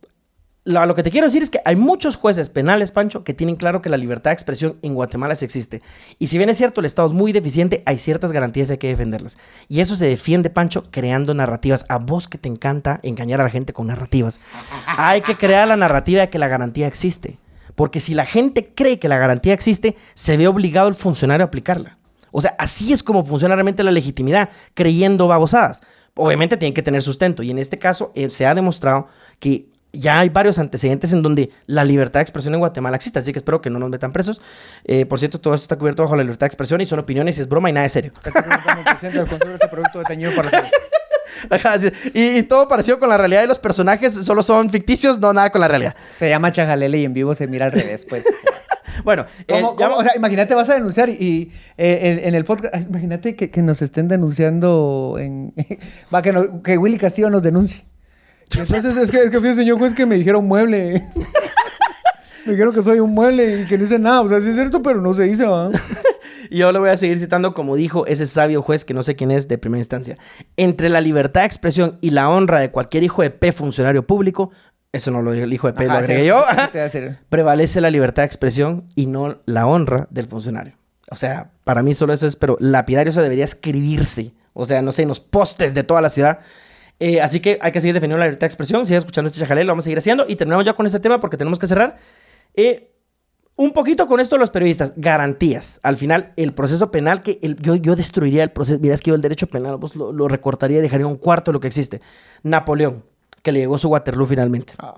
lo, lo que te quiero decir es que hay muchos jueces penales, Pancho, que tienen claro que la libertad de expresión en Guatemala sí existe. Y si bien es cierto, el Estado es muy deficiente, hay ciertas garantías y hay que defenderlas. Y eso se defiende, Pancho, creando narrativas. A vos que te encanta engañar a la gente con narrativas. Hay que crear la narrativa de que la garantía existe. Porque si la gente cree que la garantía existe, se ve obligado el funcionario a aplicarla. O sea, así es como funciona realmente la legitimidad, creyendo babosadas. Obviamente tienen que tener sustento y en este caso eh, se ha demostrado que ya hay varios antecedentes en donde la libertad de expresión en Guatemala existe, así que espero que no nos metan presos. Eh, por cierto, todo esto está cubierto bajo la libertad de expresión y son opiniones, es broma y nada de serio. Este y, y todo parecido con la realidad de los personajes, solo son ficticios, no nada con la realidad. Se llama Chajalele y en vivo se mira al revés, pues. Bueno, eh, ¿Cómo- ya- cómo? O sea, imagínate, vas a denunciar y, y, eh, en, en el podcast, imagínate que, que nos estén denunciando en... Va, que, no- que Willy Castillo nos denuncie. Entonces es que, es que fui el señor juez que me dijeron mueble. me dijeron que soy un mueble y que no hice nada. O sea, sí es cierto, pero no se dice, ¿va? Y yo le voy a seguir citando como dijo ese sabio juez que no sé quién es de primera instancia. Entre la libertad de expresión y la honra de cualquier hijo de P funcionario público, eso no lo dijo el hijo de P, lo agregué sí, yo, decir. prevalece la libertad de expresión y no la honra del funcionario. O sea, para mí solo eso es, pero lapidario eso debería escribirse. O sea, no sé, en los postes de toda la ciudad. Eh, así que hay que seguir defendiendo la libertad de expresión. Sigue escuchando este chajalé, lo vamos a seguir haciendo. Y terminamos ya con este tema porque tenemos que cerrar. Eh, un poquito con esto los periodistas, garantías. Al final, el proceso penal, que el- yo, yo destruiría el proceso, mirás que yo el derecho penal vos lo, lo recortaría y dejaría un cuarto de lo que existe. Napoleón, que le llegó su Waterloo finalmente. Ah,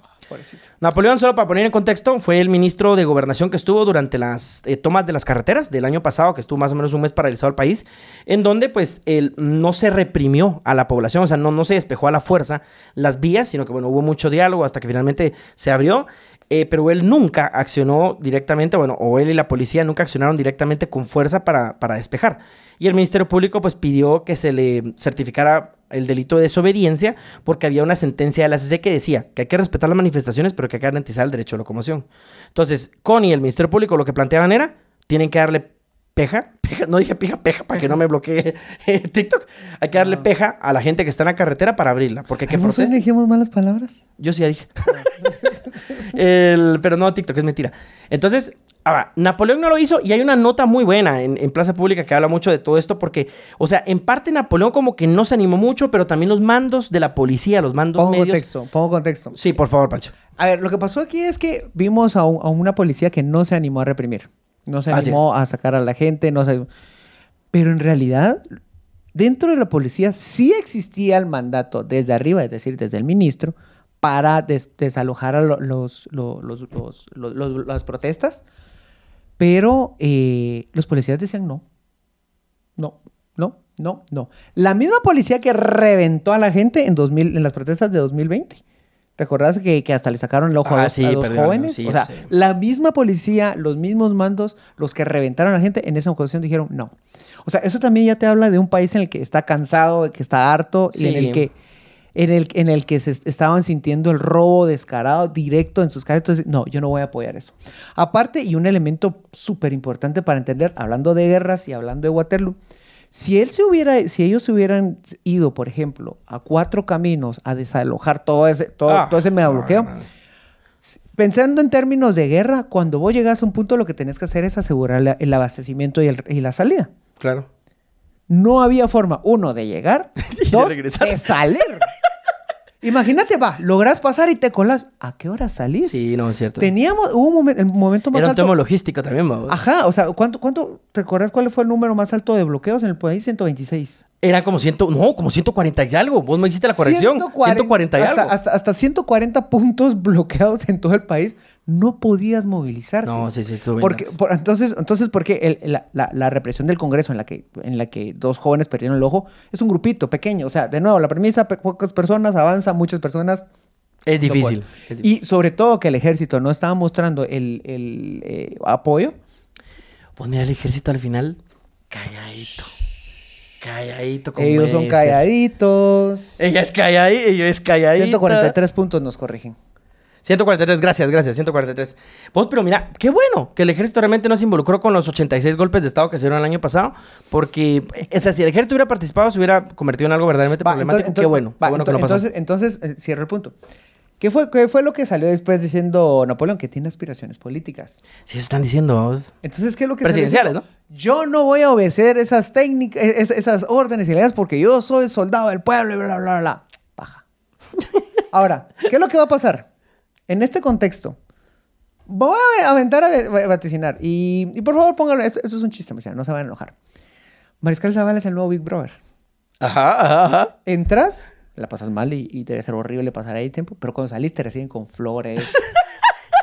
Napoleón, solo para poner en contexto, fue el ministro de gobernación que estuvo durante las eh, tomas de las carreteras del año pasado, que estuvo más o menos un mes paralizado el país, en donde pues él no se reprimió a la población, o sea, no, no se despejó a la fuerza las vías, sino que bueno, hubo mucho diálogo hasta que finalmente se abrió. eh, pero él nunca accionó directamente, bueno, o él y la policía nunca accionaron directamente con fuerza para, para despejar. Y el Ministerio Público pues pidió que se le certificara el delito de desobediencia porque había una sentencia de la CC que decía que hay que respetar las manifestaciones pero que hay que garantizar el derecho a locomoción. Entonces, Connie y el Ministerio Público lo que planteaban era, tienen que darle peja, peja, no dije pija, peja para que no me bloquee TikTok, hay que darle Ah. peja a la gente que está en la carretera para abrirla, porque que Ay, ¿no sé, protesta. dijimos malas palabras? Yo sí ya dije. El- pero no, TikTok es mentira. Entonces, ahora, Napoleón no lo hizo y hay una nota muy buena en, en Plaza Pública que habla mucho de todo esto porque, o sea, en parte Napoleón como que no se animó mucho, pero también los mandos de la policía, los mandos Pongo medios... contexto, pongo contexto. Sí, por favor, Pancho. A ver, lo que pasó aquí es que vimos a, un- a una policía que no se animó a reprimir. No se animó a sacar a la gente, no se... Pero en realidad, dentro de la policía sí existía el mandato desde arriba, es decir, desde el ministro, para des- desalojar a lo- los, lo- los- los- los- los- las protestas. Pero eh, los policías decían no. No, no, no, no. La misma policía que reventó a la gente en, 2000, en las protestas de 2020. ¿Te acordás que, que hasta le sacaron el ojo Ah, a, dos- sí, a dos perdón, jóvenes? sí, o sea, sí. la misma policía, los mismos mandos, los que reventaron a la gente en esa ocasión dijeron no. O sea, eso también ya te habla de un país en el que está cansado, que está harto y en el que en el, en el que se est- estaban sintiendo el robo descarado directo en sus casas. Entonces, no, yo no voy a apoyar eso. Aparte, y un elemento súper importante para entender, hablando de guerras y hablando de Waterloo, si él se hubiera, si ellos se hubieran ido, por ejemplo, a cuatro caminos a desalojar todo ese, todo, Ah, todo ese mega no, bloqueo, pensando en términos de guerra, cuando vos llegas a un punto, lo que tenés que hacer es asegurar la- el abastecimiento y, el- y la salida. Claro. No había forma, uno, de llegar, Y de dos, regresar. de salir. Imagínate, va, logras pasar y te colas. ¿A qué hora salís? Sí, no, es cierto. Teníamos, hubo un momen- el momento más Era un alto. tema logístico también, ¿va? Ajá, o sea, ¿cuánto, cuánto, te acuerdas cuál fue el número más alto de bloqueos en el país? 126. Era como ciento, no, como 140 y algo. Vos me hiciste la corrección. 140, y hasta, algo. Hasta, hasta 140 puntos bloqueados en todo el país. No podías movilizarte. No, sí, sí, estuvo Porque, por- entonces, entonces, porque el- la, la- la represión del Congreso en la, que, en la que dos jóvenes perdieron el ojo es un grupito pequeño. O sea, de nuevo, la premisa, pocas personas, avanza, muchas personas. Es difícil. pueden. es difícil. Y sobre todo que el ejército no estaba mostrando el, el, eh, apoyo. Pues mira, el ejército al final, calladito. Calladito como Ellos son calladitos. Ella es calladita, ella es calladita. 143 puntos nos corrigen. 143, gracias, gracias, 143. Vos, pero mira, qué bueno que el ejército realmente no se involucró con los 86 golpes de Estado que se dieron el año pasado, porque, o sea, si el ejército hubiera participado, se hubiera convertido en algo verdaderamente Va, problemático. entonces- qué bueno, va, qué bueno que no pasó. Entonces, entonces eh, cierro el punto. ¿Qué fue, ¿Qué fue lo que salió después diciendo Napoleón? Que tiene aspiraciones políticas. Sí, eso están diciendo vos. Entonces, ¿qué es lo que Presidenciales, diciendo? Yo no voy a obedecer esas técnicas, es- esas órdenes y leyes porque yo soy soldado del pueblo y bla, bla, bla, bla. Baja. Ahora, ¿qué es lo que va a pasar? En este contexto, Voy a aventar a vaticinar. Y, y por favor, póngalo. Esto, esto es un chiste, no se van a enojar. Mariscal Zavala es el nuevo Big Brother. Ajá, ajá, ajá. Entras, la pasas mal y, y debe ser horrible pasar ahí tiempo, pero cuando salís te reciben con flores.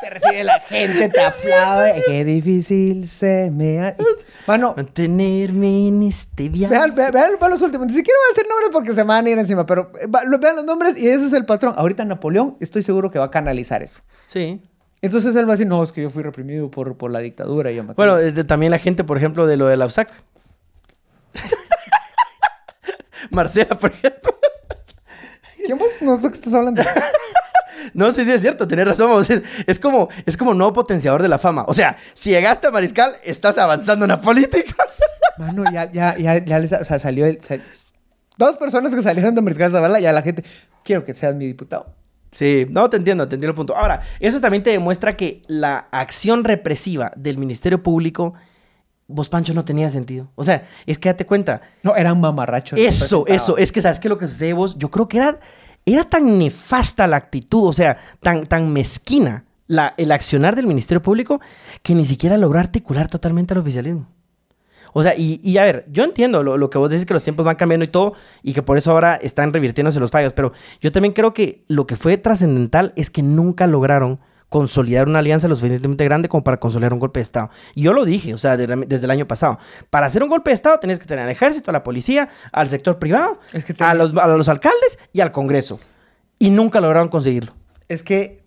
Te recibe la gente, te aplaude. Qué difícil se me ha... Mano, Mantenerme en este viaje. vean, vean, vean- los últimos. Ni siquiera voy a hacer nombres porque se me van a ir encima, pero eh, vean los nombres y ese es el patrón. Ahorita Napoleón, estoy seguro que va a canalizar eso. Sí. Entonces él va a decir, no, es que yo fui reprimido por, por la dictadura. Y yo maté". Bueno, eh, de- también la gente, por ejemplo, de lo de la USAC. Marcela, por ejemplo. ¿Quién vos? No sé qué estás hablando. No, sí, sí, es cierto, tenés razón. Es, como, es como nuevo potenciador de la fama. O sea, si llegaste a Mariscal, estás avanzando en la política. Mano, ya, ya, ya, ya les, o sea, salió el... sal- Dos personas que salieron de Mariscal Zavala, ya la gente, quiero que seas mi diputado. Sí, no, te entiendo, te entiendo el punto. Ahora, eso también te demuestra que la acción represiva del Ministerio Público, vos, Pancho, no tenía sentido. O sea, es que date cuenta, No, eran mamarrachos. Eso, eso, es que sabes que lo que sucede vos, yo creo que era, era tan nefasta la actitud, o sea, tan, tan mezquina el accionar del Ministerio Público que ni siquiera logró articular totalmente al oficialismo. O sea, y, y a ver, yo entiendo lo, lo que vos decís que los tiempos van cambiando y todo, y que por eso ahora están revirtiéndose los fallos, pero yo también creo que lo que fue trascendental es que nunca lograron consolidar una alianza lo suficientemente grande como para consolidar un golpe de Estado. Y yo lo dije, o sea, de- desde el año pasado. Para hacer un golpe de Estado tenías que tener al ejército, a la policía, al sector privado, Es que a, los, a los alcaldes y al Congreso. Y nunca lograron conseguirlo. Es que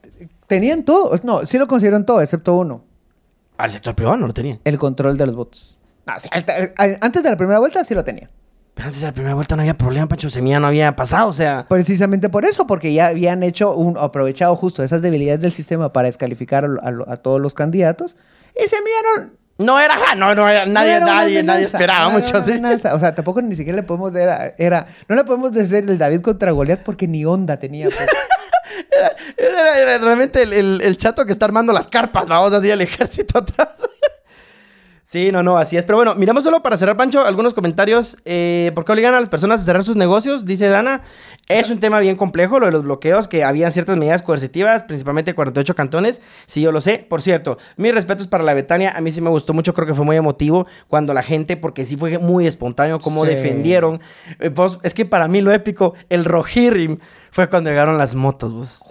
tenían todo. No, sí lo consiguieron todo, excepto uno. Al sector privado no lo tenían. El control de los votos. No, antes de la primera vuelta sí lo tenía. Pero antes de la primera vuelta no había problema, Pancho Semilla no había pasado, o sea... Precisamente por eso, porque ya habían hecho un aprovechado justo esas debilidades del sistema para descalificar a, todos los candidatos. Y se enviaron. No era, no, no era, nadie, no era nadie, nadie esperaba no era mucho así. O sea, tampoco ni siquiera le podemos decir, era, era- no le podemos decir el David contra Goliat porque ni onda tenía. pues. Era, era realmente el, el- el chato que está armando las carpas, vamos a decir, el ejército atrás. Sí, no, no, así es. Pero bueno, miramos solo para cerrar, Pancho, algunos comentarios. Eh, ¿Por qué obligan a las personas a cerrar sus negocios? Dice Dana. Es un tema bien complejo, lo de los bloqueos, que habían ciertas medidas coercitivas, principalmente 48 cantones. Sí, yo lo sé. Por cierto, mis respetos para la Betania. A mí sí me gustó mucho, creo que fue muy emotivo cuando la gente, porque sí fue muy espontáneo, cómo Sí. defendieron. Eh, vos, es que para mí lo épico, el Rohirrim, fue cuando llegaron las motos, vos.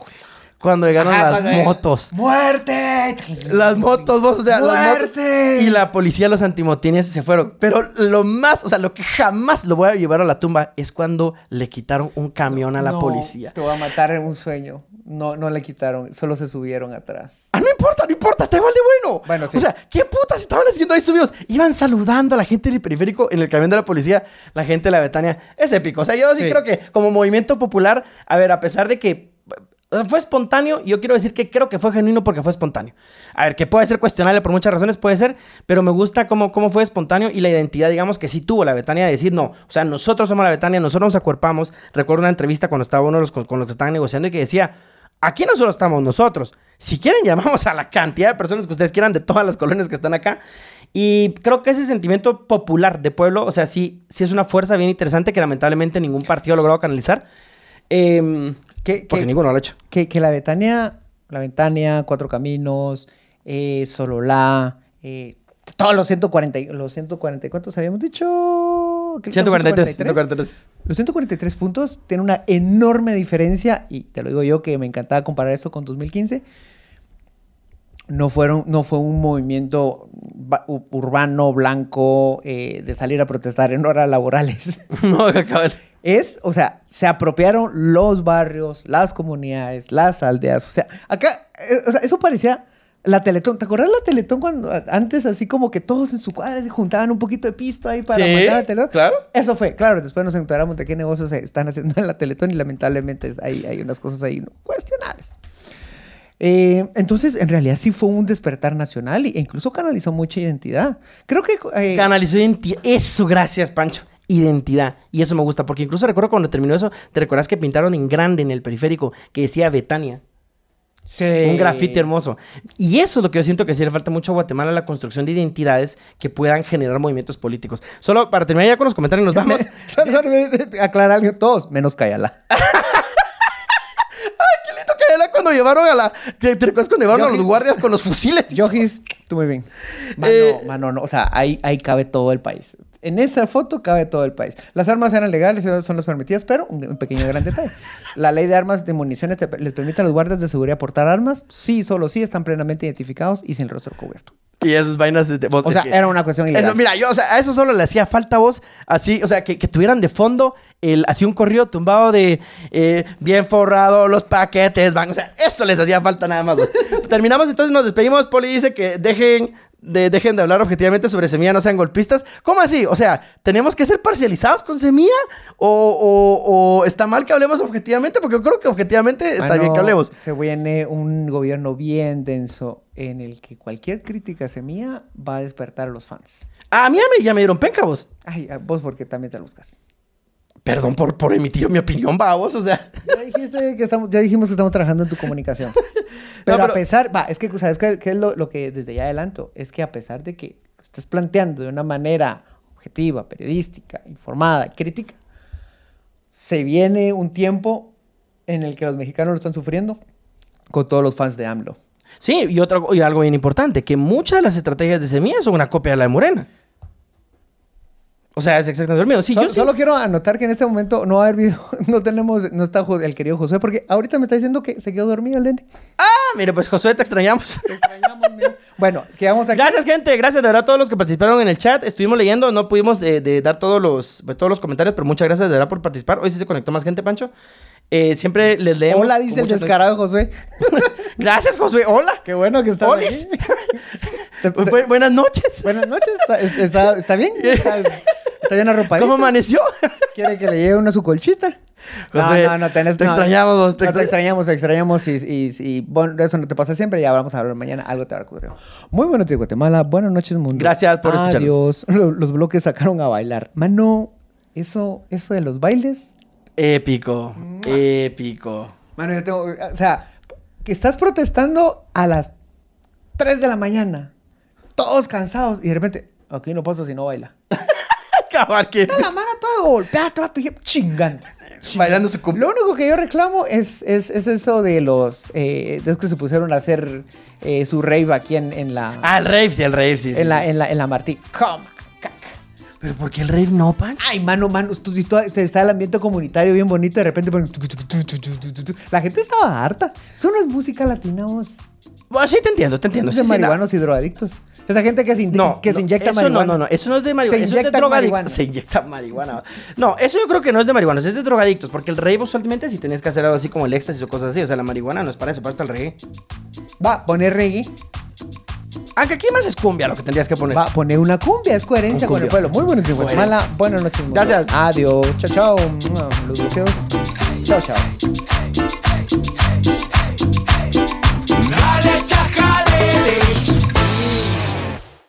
Cuando llegaron Ajá, las cuando- motos. ¡Muerte! Las motos, vos, o sea, las motos. ¡Muerte! Y la policía, los antimotines se fueron. Pero lo más, o sea, lo que jamás lo voy a llevar a la tumba es cuando le quitaron un camión a la No, policía. Te voy a matar en un sueño. No, no le quitaron, solo se subieron atrás. Ah, no importa, no importa, está igual de bueno. Bueno, sí. O sea, ¿qué putas estaban haciendo ahí subidos? Iban saludando a la gente del periférico en el camión de la policía, la gente de la Betania. Es épico. O sea, yo sí, Sí. creo que como movimiento popular, a ver, a pesar de que fue espontáneo, yo quiero decir que creo que fue genuino porque fue espontáneo. A ver, que puede ser cuestionable por muchas razones, puede ser, pero me gusta cómo, cómo fue espontáneo y la identidad, digamos, que sí tuvo la Betania de decir, no, o sea, nosotros somos la Betania, nosotros nos acuerpamos. Recuerdo una entrevista cuando estaba uno de los con, los que estaban negociando y que decía, Aquí no solo estamos nosotros. Si quieren, llamamos a la cantidad de personas que ustedes quieran de todas las colonias que están acá. Y creo que ese sentimiento popular de pueblo, o sea, sí, sí es una fuerza bien interesante que lamentablemente ningún partido ha logrado canalizar. Em, Que, porque que- ninguno lo ha hecho. que, que la Betania, la Betania, Cuatro Caminos, eh, Sololá, eh, todos los 140, y- los 140, ¿cuántos habíamos dicho? ¿Qué- 143, 143? 143. Los 143 puntos tienen una enorme diferencia, y te lo digo yo que me encantaba comparar esto con 2015. No, fueron, no fue un movimiento urbano, blanco, eh, de salir a protestar en horas laborales. no, cabal. Es, o sea, se apropiaron los barrios, las comunidades, las aldeas. O sea, acá, eh, o sea, eso parecía la Teletón. ¿Te acuerdas la Teletón cuando antes así como que todos en su cuadra se juntaban un poquito de pisto ahí para Sí, matar a Teletón? claro. Eso fue, claro. Después nos enteramos de qué negocios se están haciendo en la Teletón y lamentablemente hay, hay unas cosas ahí ¿no? cuestionables. Eh, entonces, en realidad sí fue un despertar nacional e incluso canalizó mucha identidad. Creo que... eh, Canalizó identidad. Eso, gracias, Pancho. Identidad. Y eso me gusta, porque incluso recuerdo cuando terminó eso, ¿te recuerdas que pintaron en grande en el periférico que decía Betania? sí. Un grafiti hermoso. Y eso es lo que yo siento que sí le falta mucho a Guatemala, la construcción de identidades que puedan generar movimientos políticos. Solo para terminar ya con los comentarios, nos vamos. Aclarar algo, todos, menos Cayala. ¡Qué lindo que la cuando llevaron a la. ¿Te, te recuerdas cuando llevaron a los guardias con los fusiles? Yojis, tú muy bien. Mano, Eh, mano, no. O sea, ahí, ahí cabe todo el país. En esa foto cabe todo el país. Las armas eran legales son las permitidas, pero un, pequeño gran detalle. La ley de armas de municiones te- les permite a los guardias de seguridad portar armas. Sí, solo sí, están plenamente identificados y sin rostro cubierto. Y esas vainas de. vos- O sea, que- era una cuestión ilegal. Eso, mira, yo, o sea, a eso solo le hacía falta a vos, así, o sea, que, que tuvieran de fondo el, así un corrido tumbado de eh, bien forrado, los paquetes van, o sea, eso les hacía falta nada más. vos. Terminamos, entonces nos despedimos. Poli dice que dejen de, dejen de hablar objetivamente sobre Semilla, no sean golpistas. ¿Cómo así? O sea, ¿tenemos que ser parcializados con Semilla? ¿O, o- o está mal que hablemos objetivamente? Porque yo creo que objetivamente está Mano, bien que hablemos. Se viene un gobierno bien denso en el que cualquier crítica semilla va a despertar a los fans. Ah, a mí ya me, ya me dieron penca vos. Ay, a vos porque también te lo buscas. Perdón por, por emitir mi opinión, va vos, o sea. Ya, dijiste que estamos, ya dijimos que estamos trabajando en tu comunicación. Pero, pero- a pesar, va, es que, ¿sabes qué, qué es lo, lo que desde ya adelanto? Es que a pesar de que estés planteando de una manera objetiva, periodística, informada, crítica, se viene un tiempo en el que los mexicanos lo están sufriendo con todos los fans de AMLO. Sí, y, otra, y algo bien importante, que muchas de las estrategias de Semilla son una copia de la de Morena. O sea, es exactamente mismo. Sí, solo, yo sí- solo quiero anotar que en este momento no va a haber video, no tenemos, no está el querido Josué, porque ahorita me está diciendo que se quedó dormido el nene. Ah, mire, pues Josué, te extrañamos. Bueno, quedamos aquí. Gracias, gente. Gracias de verdad a todos los que participaron en el chat. Estuvimos leyendo, no pudimos eh, de dar todos los, pues, todos los comentarios, pero muchas gracias de verdad por participar. Hoy sí se conectó más gente, Pancho. Eh, siempre les leemos. Hola, dice el descarado de Josué. Gracias, Josué. Hola. Qué bueno que estás Olis. Te- te- bu- buenas noches. Buenas noches, ¿está, está, está bien? ¿Está, está bien arropadito? ¿Cómo amaneció? ¿Quiere que le lleve una su colchita? José, no, no, no, tenés, te no, extrañamos, te no, te extra- extrañamos, te extrañamos y, y, y, bueno, eso no te pasa siempre, ya vamos a hablar mañana, algo te va a ocurrir. Muy buenos días, Guatemala, buenas noches, mundo. Gracias por escucharnos. Adiós. Los, los bloques sacaron a bailar. Mano, eso, eso de los bailes, Épico. Épico. mano, yo tengo, o sea, que estás protestando a las 3 de la mañana, todos cansados, y de repente, aquí no pasa si no baila. Cabal, que la mano toda golpeada, toda chingando. bailando su cumpleaños. Lo único que yo reclamo es, es, es eso de los... Eh, de los que se pusieron a hacer eh, su rave aquí en, en la... Ah, el rave, sí, el rave, sí. sí. en, la en la en la Martí. Pero ¿por qué el rave no, Pancho? Ay, mano, mano, tú- está el ambiente comunitario bien bonito, de repente ponen... La gente estaba harta. Eso no es música latina, vos. Bueno, sí te entiendo, te entiendo. es sí, de sí, la- marihuanos y drogadictos. Esa gente que se, no, que se inyecta marihuana. No, no, no, eso no es de marihuana. Se eso es de marihuana. Se inyecta marihuana. No, eso yo creo que no es de marihuana, es de drogadictos. Porque el rey vos últimamente si tenés que hacer algo así como el éxtasis o cosas así. O sea, la marihuana no es para eso, para estar el reggae. Va, poner reggae. Aunque aquí más es cumbia lo que tendrías que poner. Va, poner una cumbia, es coherencia con el pueblo. Muy buenos días, Guatemala. Buenas noches. Gracias. Adiós. Chao, chao. Los deseos. Chao, chao. Dale, chacal.